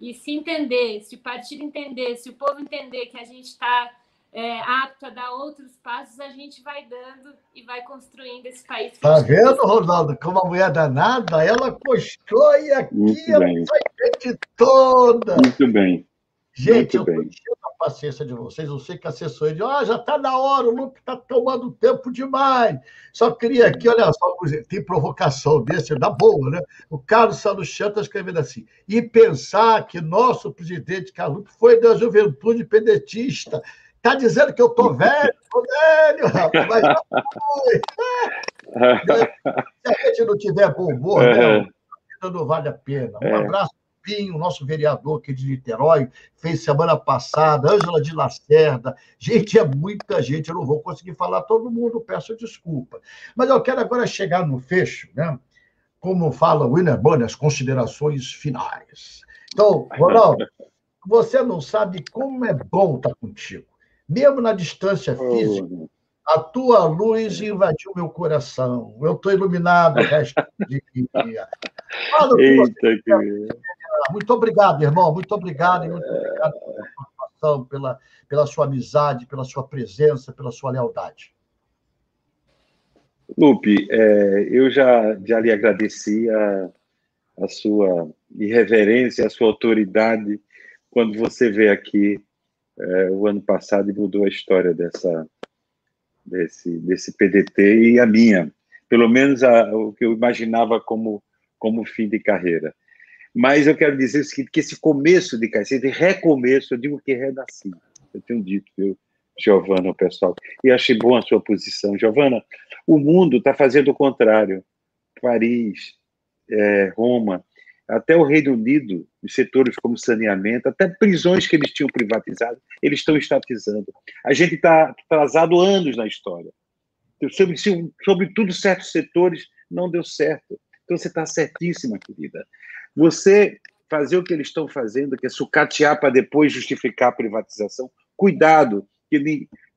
E se entender, se o partido entender, se o povo entender que a gente está é, apto a dar outros passos, a gente vai dando e vai construindo esse país. Tá vendo, Ronaldo? Como a mulher danada, ela constrói aqui a gente toda. Muito bem. Gente, Muito eu estou a paciência de vocês. Eu sei que a assessoria diz, ah, já está na hora, o Lupe está tomando tempo demais. Só queria aqui, olha só, tem provocação desse, da boa, né? O Carlos Saluchan está escrevendo assim, e pensar que nosso presidente Carlos foi da juventude pedetista, Tá dizendo que eu tô velho? Tô velho, rapaz, mas já fui. Se a gente não tiver bom humor, né, a vida não vale a pena. Um é. abraço Pinho, nosso vereador aqui de Niterói, fez semana passada, Ângela de Lacerda. Gente, é muita gente, eu não vou conseguir falar todo mundo, peço desculpa. Mas eu quero agora chegar no fecho, né? Como fala o Winner Bunny, as considerações finais. Então, Ronaldo, você não sabe como é bom estar contigo mesmo na distância física, a tua luz invadiu meu coração. Eu estou iluminado o resto do dia. Eita, que... Muito obrigado, irmão. Muito obrigado e muito obrigado pela sua participação, pela, pela sua amizade, pela sua presença, pela sua lealdade. Lupe, é, eu já, já lhe agradeci a, a sua irreverência, a sua autoridade quando você veio aqui é, o ano passado e mudou a história dessa, desse, desse PDT e a minha. pelo menos a, o que eu imaginava como, como fim de carreira. Mas eu quero dizer o seguinte, que esse começo de esse recomeço, eu digo que renasci. Eu tenho dito, viu, Giovana, pessoal. E achei bom a sua posição. Giovana, o mundo está fazendo o contrário. Paris, é, Roma, até o Reino Unido, os setores como saneamento, até prisões que eles tinham privatizado, eles estão estatizando. A gente está atrasado anos na história. Sobre, sobretudo, certos setores não deu certo. Então, você está certíssima, querida. Você fazer o que eles estão fazendo, que é sucatear para depois justificar a privatização, cuidado,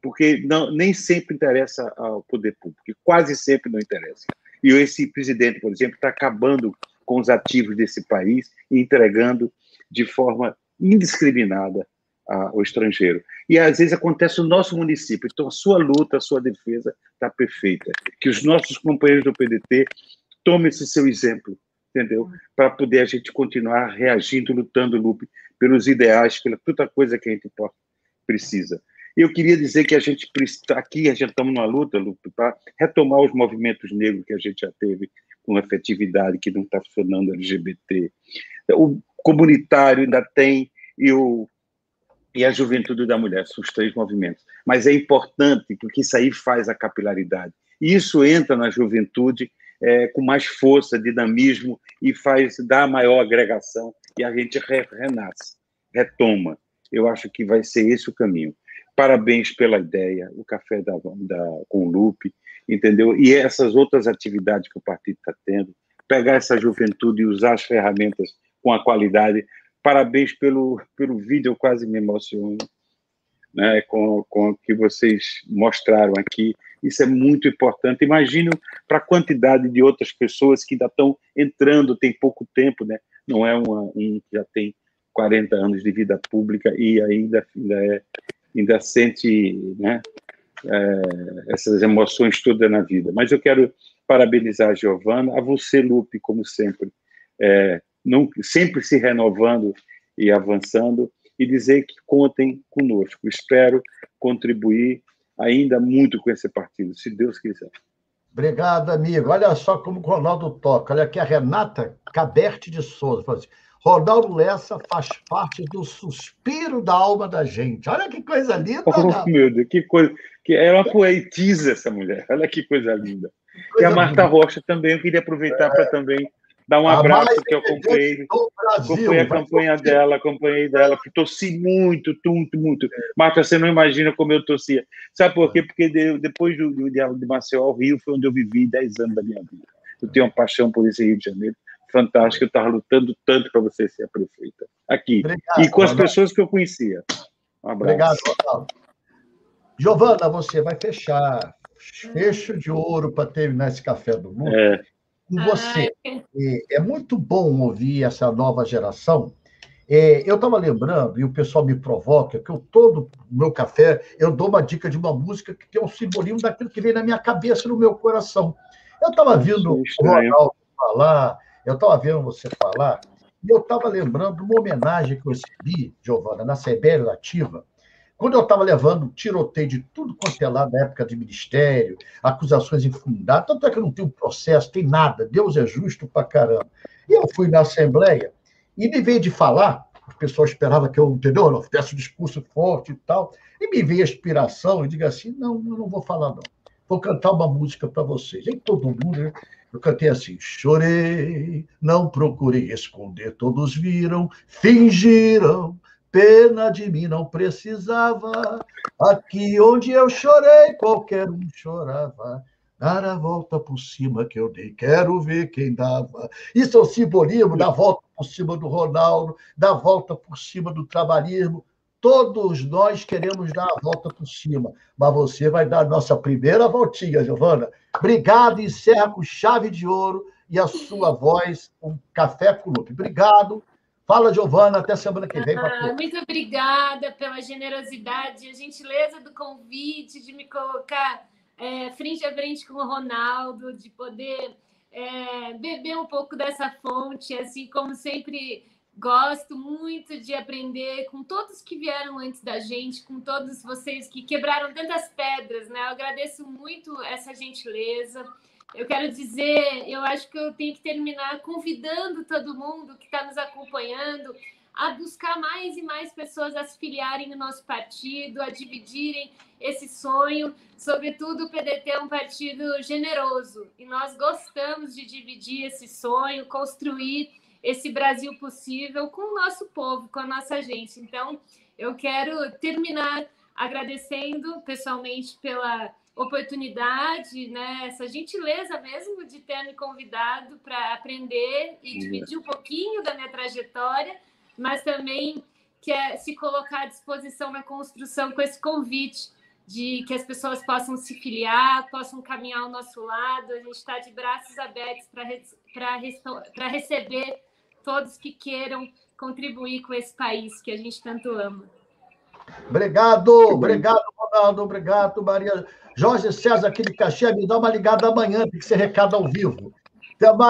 porque não, nem sempre interessa ao poder público, quase sempre não interessa. E esse presidente, por exemplo, está acabando com os ativos desse país e entregando de forma indiscriminada ao estrangeiro. E às vezes acontece no nosso município. Então, a sua luta, a sua defesa está perfeita. Que os nossos companheiros do PDT tomem esse seu exemplo, entendeu? Para poder a gente continuar reagindo, lutando, Lupe, pelos ideais, pela toda coisa que a gente precisa. Eu queria dizer que a gente aqui a gente estamos numa luta, Lupe, para retomar os movimentos negros que a gente já teve com efetividade, que não está funcionando LGBT. O comunitário ainda tem e o e a juventude da mulher, são os três movimentos. Mas é importante porque isso aí faz a capilaridade. E isso entra na juventude é, com mais força, dinamismo e faz dá maior agregação e a gente re, renasce, retoma. Eu acho que vai ser esse o caminho. Parabéns pela ideia, o café da, da com o Lupe, entendeu? E essas outras atividades que o partido está tendo, pegar essa juventude e usar as ferramentas com a qualidade. Parabéns pelo, pelo vídeo, eu quase me emociono, né, com, com o que vocês mostraram aqui. Isso é muito importante. Imagino para a quantidade de outras pessoas que ainda estão entrando, tem pouco tempo, né? Não é uma, um que já tem 40 anos de vida pública e ainda, ainda, é, ainda sente né, é, essas emoções todas na vida. Mas eu quero parabenizar a Giovana, a você, Lupe, como sempre, é, não, sempre se renovando e avançando, e dizer que contem conosco. Espero contribuir ainda muito com esse partido, se Deus quiser. Obrigado, amigo. Olha só como o Ronaldo toca. Olha aqui a Renata Caderte de Souza. Fala assim, Ronaldo Lessa faz parte do suspiro da alma da gente. Olha que coisa linda. Oh, meu Deus, que coisa. Que é uma poetisa essa mulher. Olha que coisa linda. Coisa e a Marta linda. Rocha também, eu queria aproveitar é. para também dar um abraço que eu acompanhei. Acompanhei a campanha dela, acompanhei dela, que torci muito, muito, muito. Marta, você não imagina como eu torcia. Sabe por quê? Porque depois do, do, de Maceió ao Rio foi onde eu vivi 10 anos da minha vida. Eu tenho uma paixão por esse Rio de Janeiro fantástico, eu estava lutando tanto para você ser a prefeita. Aqui. Obrigado, e com as pessoas que eu conhecia. Um abraço. Obrigado, Ronaldo. Giovana, você vai fechar fecho de ouro para terminar esse café do mundo. É. Com você. É, é muito bom ouvir essa nova geração. É, eu estava lembrando, e o pessoal me provoca, que eu todo meu café, eu dou uma dica de uma música que tem um simbolismo daquilo que vem na minha cabeça, no meu coração. Eu estava vindo o Ronaldo falar, eu estava vendo você falar e eu estava lembrando uma homenagem que eu recebi, Giovana, na CBL Lativa, quando eu estava levando tiroteio de tudo quanto é lá na época de ministério, acusações infundadas, tanto é que não tem um processo, tem nada, Deus é justo pra caramba. E eu fui na Assembleia e me veio de falar, o pessoal esperava que eu, entendeu? Eu fizesse um discurso forte e tal, e me veio a inspiração e diga assim: não, eu não vou falar, não. Vou cantar uma música para vocês. E todo mundo, né? Eu cantei assim: chorei, não procurei esconder, todos viram, fingiram, pena de mim não precisava. Aqui onde eu chorei, qualquer um chorava. Dar a volta por cima que eu dei, quero ver quem dava. Isso é o simbolismo da volta por cima do Ronaldo, da volta por cima do trabalhismo. Todos nós queremos dar a volta por cima, mas você vai dar a nossa primeira voltinha, Giovana. Obrigado, encerra com chave de ouro e a sua voz, um café com Lupe. Obrigado. Fala, Giovana, até semana que vem. Ah, muito obrigada pela generosidade, a gentileza do convite, de me colocar é, frente a frente com o Ronaldo, de poder é, beber um pouco dessa fonte, assim como sempre Gosto muito de aprender com todos que vieram antes da gente, com todos vocês que quebraram tantas pedras, né? Eu agradeço muito essa gentileza. Eu quero dizer, eu acho que eu tenho que terminar convidando todo mundo que está nos acompanhando a buscar mais e mais pessoas a se filiarem no nosso partido, a dividirem esse sonho. Sobretudo, o PDT é um partido generoso e nós gostamos de dividir esse sonho, construir esse Brasil possível com o nosso povo, com a nossa gente. Então, eu quero terminar agradecendo pessoalmente pela oportunidade, né, essa gentileza mesmo de ter me convidado para aprender e dividir um pouquinho da minha trajetória mas também quer se colocar à disposição na construção com esse convite de que as pessoas possam se filiar, possam caminhar ao nosso lado. A gente está de braços abertos para receber todos que queiram contribuir com esse país que a gente tanto ama. Obrigado, obrigado, Ronaldo, obrigado, Maria. Jorge César, aqui de Caxias, me dá uma ligada amanhã, tem que ser recado ao vivo. Até mais.